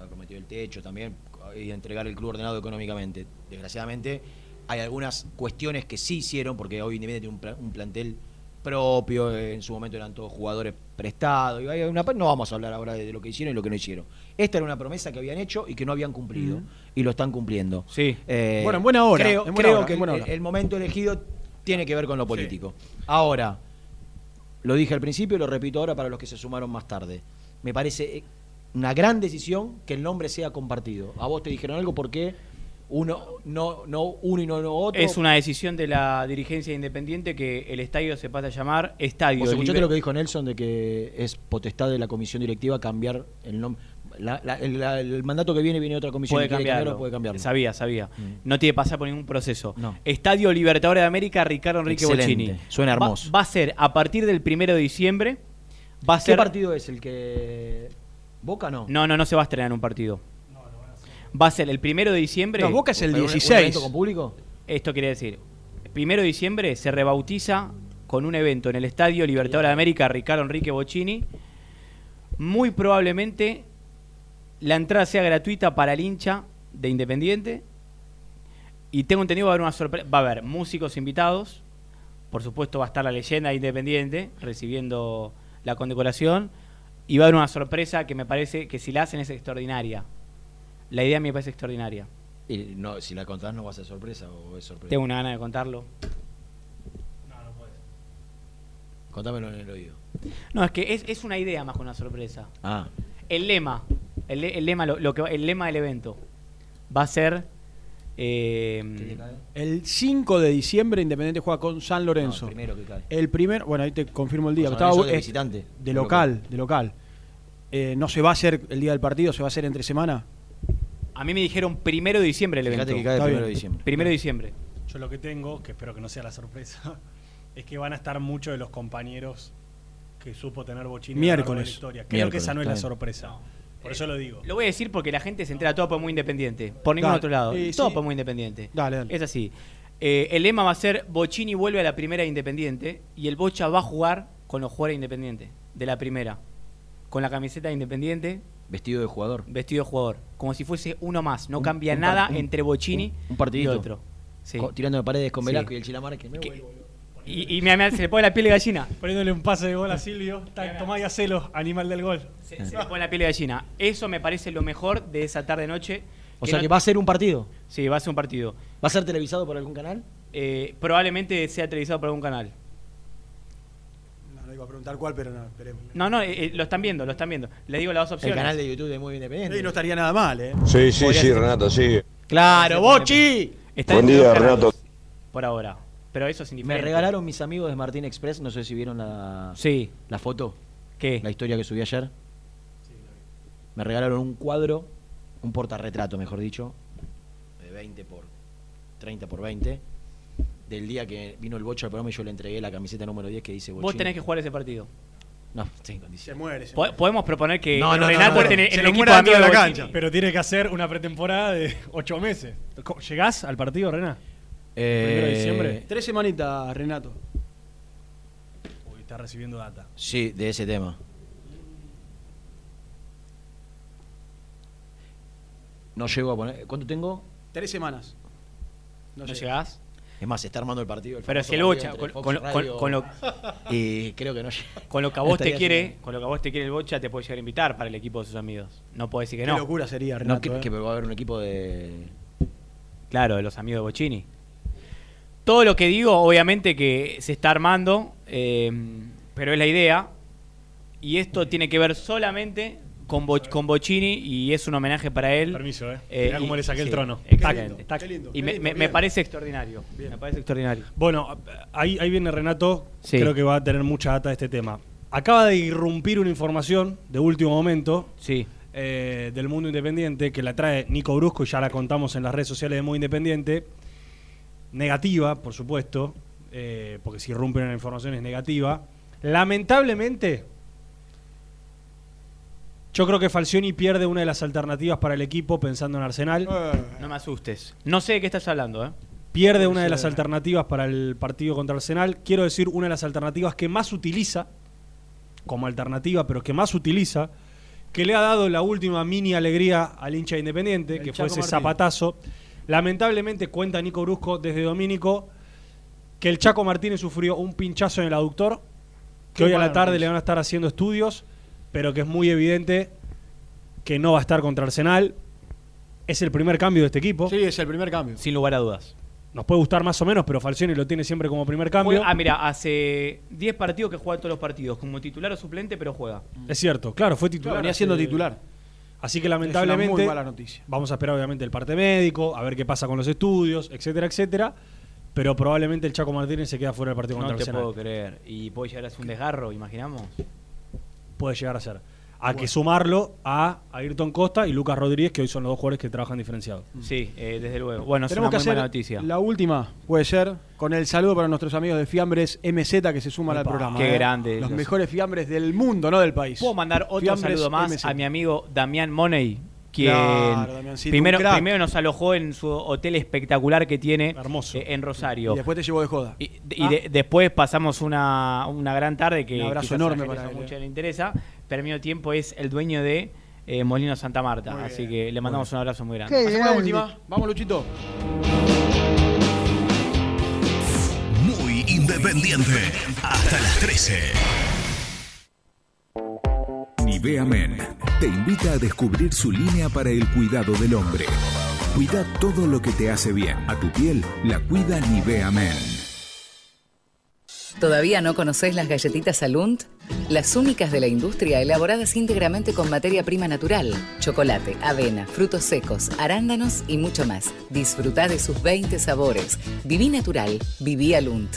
ha prometido el techo también y entregar el club ordenado económicamente. Desgraciadamente hay algunas cuestiones que sí hicieron porque hoy Independiente tiene un, un plantel propio, eh, en su momento eran todos jugadores prestados, y hay una, no vamos a hablar ahora de, de lo que hicieron y lo que no hicieron. Esta era una promesa que habían hecho y que no habían cumplido, y lo están cumpliendo. Sí. Eh, Bueno, en buena hora, Creo, en buena creo hora, que el, momento elegido tiene que ver con lo político. Ahora, lo dije al principio y lo repito ahora para los que se sumaron más tarde. Me parece eh, una gran decisión que el nombre sea compartido. A vos te dijeron algo porque uno no no uno y no, no otro. Es una decisión de la dirigencia independiente que el estadio se pasa a llamar Estadio. ¿Vos escuchaste lo que dijo Nelson de que es potestad de la comisión directiva cambiar el nombre? La- la- el, la- el mandato que viene viene otra comisión puede cambiarlo. puede cambiarlo. Sabía, sabía. Mm. No tiene que pasar por ningún proceso. No. Estadio Libertadores de América, Ricardo Enrique Excelente. Bocini. Suena Va- hermoso. Va, a ser a partir del primero de diciembre. Va a ¿Qué ser. partido es el que Boca no? No, no, no se va a estrenar un partido. Va a ser el primero de diciembre. No, Boca es el ¿Un- un 16. evento con público? Esto quiere decir, primero de diciembre se rebautiza con un evento en el Estadio Libertadores de América Ricardo Enrique Bocini. Muy probablemente la entrada sea gratuita para el hincha de Independiente. y tengo entendido va a haber una sorpresa. Va a haber músicos invitados. Por supuesto, va a estar la leyenda independiente recibiendo la condecoración. Y va a haber una sorpresa que me parece que si la hacen es extraordinaria. La idea me parece extraordinaria. Y no, si la contás no va a ser sorpresa o es sorpresa. Tengo una gana de contarlo. Contámelo en el oído. No, es que es, es una idea más que una sorpresa. Ah. El lema, el, el lema, lo, lo que, va- el lema del evento va a ser. eh, El 5 de diciembre Independiente juega con San Lorenzo. No, el primero que cae. El primer, bueno, ahí te confirmo el día. Estaba- de eh, visitante. De De local, local. de local. Eh, ¿No se va a hacer el día del partido? ¿Se va a hacer entre semana? A mí me dijeron primero de diciembre el Fíjate evento. que cae primero de diciembre. Primero de diciembre. Yo lo que tengo, que espero que no sea la sorpresa, <laughs> es que van a estar muchos de los compañeros que supo tener Bochini de la Miércoles. historia. Creo que Miércoles, esa no es la bien. sorpresa. Por eso lo digo. Lo voy a decir porque la gente se entera todo por muy independiente. Por ningún Dale. otro lado. Eh, todo sí. por muy independiente. Dale, dale. Es así. Eh, el lema va a ser Bochini vuelve a la primera de Independiente y el Bocha va a jugar con los jugadores de Independiente, de la primera. Con la camiseta de Independiente, Vestido de jugador. vestido de jugador. Como si fuese uno más. No Un- cambia un nada un- entre Bochini un- un partidito. y otro. Sí. Tirando de paredes con Sí. Velasco y el Chilamar que me vuelvo. Y, y mira, mira, se le pone la piel de gallina. Poniéndole un pase de gol a Silvio. Tomá y hacelo, animal del gol. Se, se le pone la piel de gallina. Eso me parece lo mejor de esa tarde-noche. O sea que va a ser un partido. Sí, va a ser un partido. ¿Va a ser televisado por algún canal? Eh, probablemente sea televisado por algún canal. No, no iba a preguntar cuál, pero no, esperemos. No, no, eh, eh, lo están viendo, lo están viendo. Le digo las dos El opciones. canal de YouTube de Muy Independiente. Sí, no estaría nada mal, ¿eh? Sí, sí, Podría sí, ser. Renato, sí. ¡Claro, Bochi! Está Buen en día, Renato. Por ahora. Pero eso es Me regalaron mis amigos de Martín Express, no sé si vieron la, Sí. la foto, ¿Qué? la historia que subí ayer. Me regalaron un cuadro, un portarretrato, mejor dicho, de 20 por 30 por 20, del día que vino el Bocho al programa y yo le entregué la camiseta número 10 que dice Bochini. Vos tenés que jugar ese partido. No, estoy en Se muere. se muere. Podemos proponer que No, no, no, Renato no, no. en, el equipo amigo de la cancha. Pero tiene que hacer una pretemporada de ocho meses. Co- ¿Llegás al partido, Rena? ¿Primero de Eh, diciembre? Tres semanitas, Renato. Uy, está recibiendo data. Sí, de ese tema. No llego a poner. ¿Cuánto tengo? Tres semanas. ¿No llega. llegás? Es más, se está armando el partido. el Pero si el Bocha, con, lo, con- Radio con lo- <laughs> Y creo que no con lo que a vos te quiere, haciendo- con lo que a vos te quiere el Bocha, te puede llegar a invitar para el equipo de sus amigos. No puedo decir que Qué no. locura sería, No, Renato. que, ¿eh? que va a haber un equipo de. Claro, de los amigos de Bochini. Todo lo que digo, obviamente que se está armando, eh, pero es la idea. Y esto tiene que ver solamente con, Bo- con Bochini y es un homenaje para él. Permiso, ¿eh? Eh, cómo le saqué el sí, trono. Exactamente. Qué lindo, qué lindo, y me, lindo, me- me bien. parece extraordinario. Me parece extraordinario. Bueno, ahí, ahí viene Renato. Sí. Creo que va a tener mucha data de este tema. Acaba de irrumpir una información de último momento Sí. eh, del mundo independiente que la trae Nico Brusco y ya la contamos en las redes sociales de Muy Independiente. Negativa, por supuesto, eh, porque si irrumpe una información es negativa. Lamentablemente, yo creo que Falcioni pierde una de las alternativas para el equipo pensando en Arsenal. Eh, No me asustes. No sé de qué estás hablando, ¿eh? Pierde una de las alternativas para el partido contra Arsenal. Quiero decir, una de las alternativas que más utiliza, como alternativa, pero que más utiliza, que le ha dado la última mini alegría al hincha independiente, El que fue ese zapatazo. Lamentablemente cuenta Nico Brusco desde Domínico que el Chaco Martínez sufrió un pinchazo en el aductor, que Qué hoy a la tarde le van a estar haciendo estudios, pero que es muy evidente que no va a estar contra Arsenal. Es el primer cambio de este equipo. Sí, es el primer cambio. Sin lugar a dudas. Nos puede gustar más o menos, pero Falcioni lo tiene siempre como primer cambio. Juega- ah, mira, hace 10 partidos que juega todos los partidos, como titular o suplente, pero juega. Es cierto, claro, fue titular. venía hace- siendo titular. Así que Es lamentablemente una muy mala noticia. vamos a esperar obviamente el parte médico, a ver qué pasa con los estudios, etcétera, etcétera. Pero probablemente el Chaco Martínez se queda fuera del partido No contra te Arsenal. puedo creer. Y puede llegar a ser un desgarro, imaginamos. Puede llegar a ser. A que sumarlo a Ayrton Costa y Lucas Rodríguez, que hoy son los dos jugadores que trabajan diferenciados. Sí, eh, desde luego. Bueno, es Tenemos una que muy hacer mala noticia. la última, puede ser, con el saludo para nuestros amigos de Fiambres MZ que se suman al Epa, programa. qué ¿eh? grande Los los- mejores fiambres del mundo, no del país. Puedo mandar otro Fiambres saludo más MZ. a mi amigo Damián Money, quien claro, primero, primero, nos alojó en su hotel espectacular que tiene Hermoso. Eh, en Rosario. Y después te llevó de joda. Y, ah. después pasamos una, una, gran tarde que Un abrazo enorme para él. mucho eh. le interesa, pero tiempo es el dueño de eh, Molino Santa Marta, así que le mandamos un abrazo muy grande. Hacemos la última, vamos Luchito. Muy independiente hasta las 13. Nivea Men te invita a descubrir su línea para el cuidado del hombre. Cuida todo lo que te hace bien. A tu piel la cuida Nivea Men. ¿Todavía no conoces las galletitas Alunt? Las únicas de la industria elaboradas íntegramente con materia prima natural, chocolate, avena, frutos secos, arándanos y mucho más. Disfruta de sus 20 sabores. Viví natural, viví Alunt.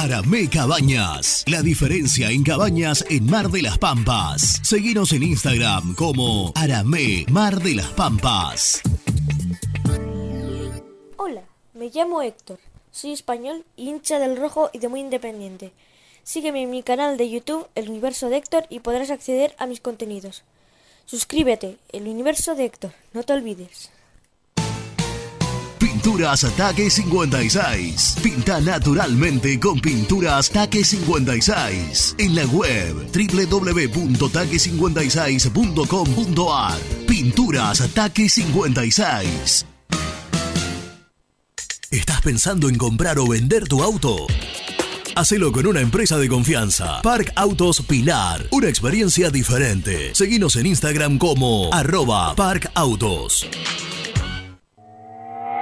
Aramé Cabañas. La diferencia en cabañas en Mar de las Pampas. Seguinos en Instagram como Aramé Mar de las Pampas. Hola, me llamo Héctor. Soy español, hincha del rojo y de muy independiente. Sígueme en mi canal de YouTube, El Universo de Héctor, y podrás acceder a mis contenidos. Suscríbete, El Universo de Héctor, no te olvides. Pinturas Ataque 56. Pinta naturalmente con Pinturas Taque 56. En la web www.taque56.com.ar. Pinturas Ataque 56. ¿Estás pensando en comprar o vender tu auto? Hacelo con una empresa de confianza. Park Autos Pilar. Una experiencia diferente. Seguinos en Instagram como arroba.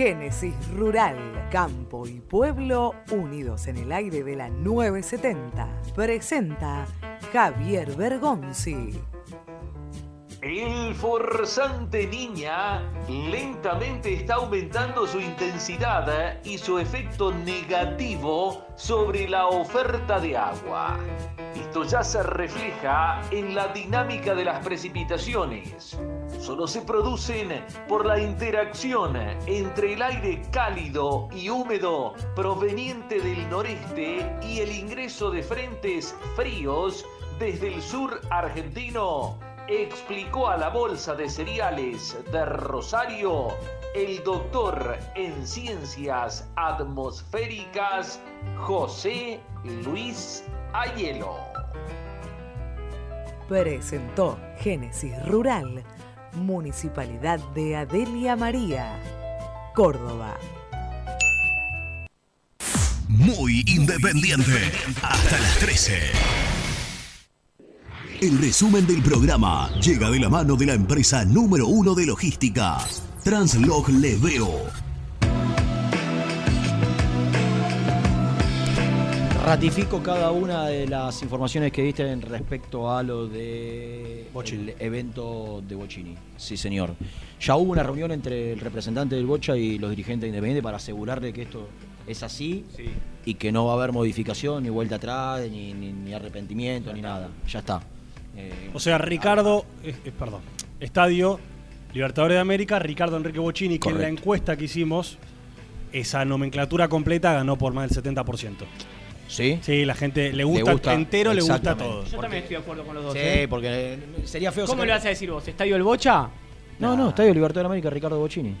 Génesis Rural, Campo y Pueblo unidos en el aire de la 970. Presenta Javier Bergonzi. El forzante niña lentamente está aumentando su intensidad y su efecto negativo sobre la oferta de agua. Esto ya se refleja en la dinámica de las precipitaciones. Solo se producen por la interacción entre el aire cálido y húmedo proveniente del noreste y el ingreso de frentes fríos desde el sur argentino explicó a la Bolsa de Cereales de Rosario el doctor en ciencias atmosféricas José Luis Ayelo. Presentó Génesis Rural, Municipalidad de Adelia María, Córdoba. Muy independiente. Hasta las 13. El resumen del programa llega de la mano de la empresa número uno de logística, Translog Leveo. Ratifico cada una de las informaciones que diste en respecto a lo de el evento de Bochini. Sí, señor. Ya hubo una reunión entre el representante del Bocha y los dirigentes independientes para asegurarle que esto es así y que no va a haber modificación, ni vuelta atrás, ni, ni- ni arrepentimiento, ni nada. Ya está. Eh, O sea, Ricardo, eh, eh, perdón, Estadio Libertadores de América, Ricardo Enrique Bocini, que en la encuesta que hicimos, esa nomenclatura completa ganó por más del 70%. ¿Sí? Sí, la gente le gusta, entero, le gusta todo. Yo también estoy de acuerdo con los dos. Sí, ¿eh? porque sería feo ¿Cómo sacar- le vas a decir vos? ¿Estadio El Bocha? No, no, Estadio Libertador de América, Ricardo Bocini.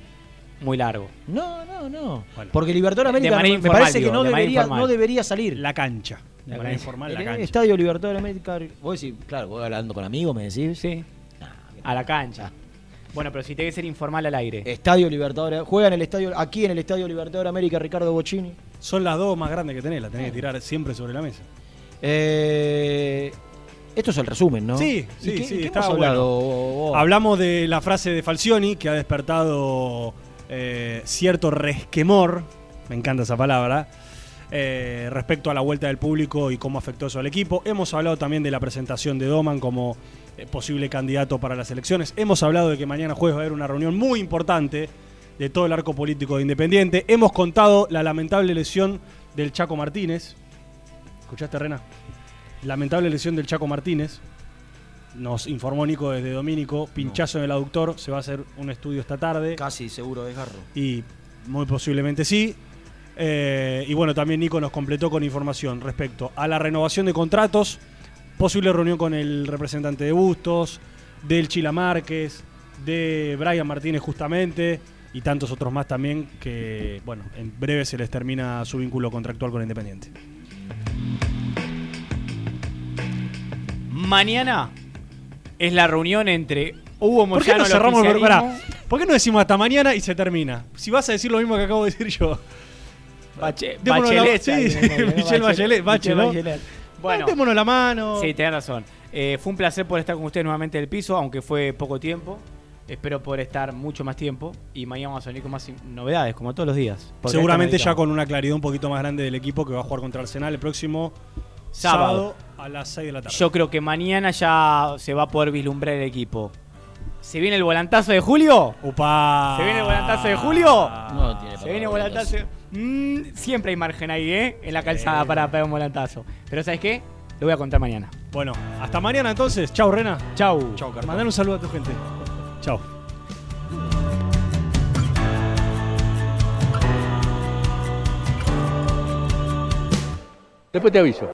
Muy largo. No, no, no. Porque Libertador de De América me informal, parece que no de debería, no debería salir. La cancha. De manera informal, la El cancha. Estadio Libertador de América. Vos decís, claro, vos hablando con amigos, me decís. Sí. A la cancha. Bueno, pero si tiene que ser informal al aire. Estadio Libertador. Juega en el estadio, aquí en el Estadio Libertador de América, Ricardo Bocini. Son las dos más grandes que tenés, las tenés que tirar siempre sobre la mesa. Eh, esto es el resumen, ¿no? Sí, ¿Y sí, qué- sí, está bueno. hablado, vos? Hablamos de la frase de Falcioni que ha despertado eh, cierto resquemor, me encanta esa palabra, eh, respecto a la vuelta del público y cómo afectó eso al equipo. Hemos hablado también de la presentación de Doman como eh, posible candidato para las elecciones. Hemos hablado de que mañana jueves va a haber una reunión muy importante de todo el arco político de Independiente. Hemos contado la lamentable lesión del Chaco Martínez. ¿Escuchaste, Rena? Lamentable lesión del Chaco Martínez. Nos informó Nico desde Domínico. Pinchazo en el aductor. Se va a hacer un estudio esta tarde. Casi seguro de Garro. Y muy posiblemente sí. Eh, y bueno, también Nico nos completó con información respecto a la renovación de contratos, posible reunión con el representante de Bustos, del Chila Márquez, de Brian Martínez justamente, y tantos otros más también que, bueno, en breve se les termina su vínculo contractual con Independiente. Mañana es la reunión entre Hugo ¿Por qué Moyano no cerramos el ¿Por qué no decimos hasta mañana y se termina? Si vas a decir lo mismo que acabo de decir yo. Bache- Démonos la- Bachelet, sí, ahí, sí. Michelle Bachelet. Bachelet. Bueno, Démonos la mano. Sí, tenés razón. Eh, fue un placer por estar con ustedes nuevamente del piso, aunque fue poco tiempo. Espero poder estar mucho más tiempo y mañana vamos a venir con más novedades, como todos los días. Seguramente ya con una claridad un poquito más grande del equipo que va a jugar contra Arsenal el próximo Sábado. sábado, a las 6 de la tarde. Yo creo que mañana ya se va a poder vislumbrar el equipo. ¿Se viene el volantazo de Julio? ¡Upa! ¿Se viene el volantazo de Julio? No tiene Se viene el volantazo. Mm, siempre hay margen ahí, ¿eh? En la calzada para pegar un volantazo. Pero ¿sabes qué? Lo voy a contar mañana. Bueno, hasta mañana entonces. Chau, Rena. Chau. Chau, Carlos. Mandar un saludo a tu gente. Chau. Después te aviso.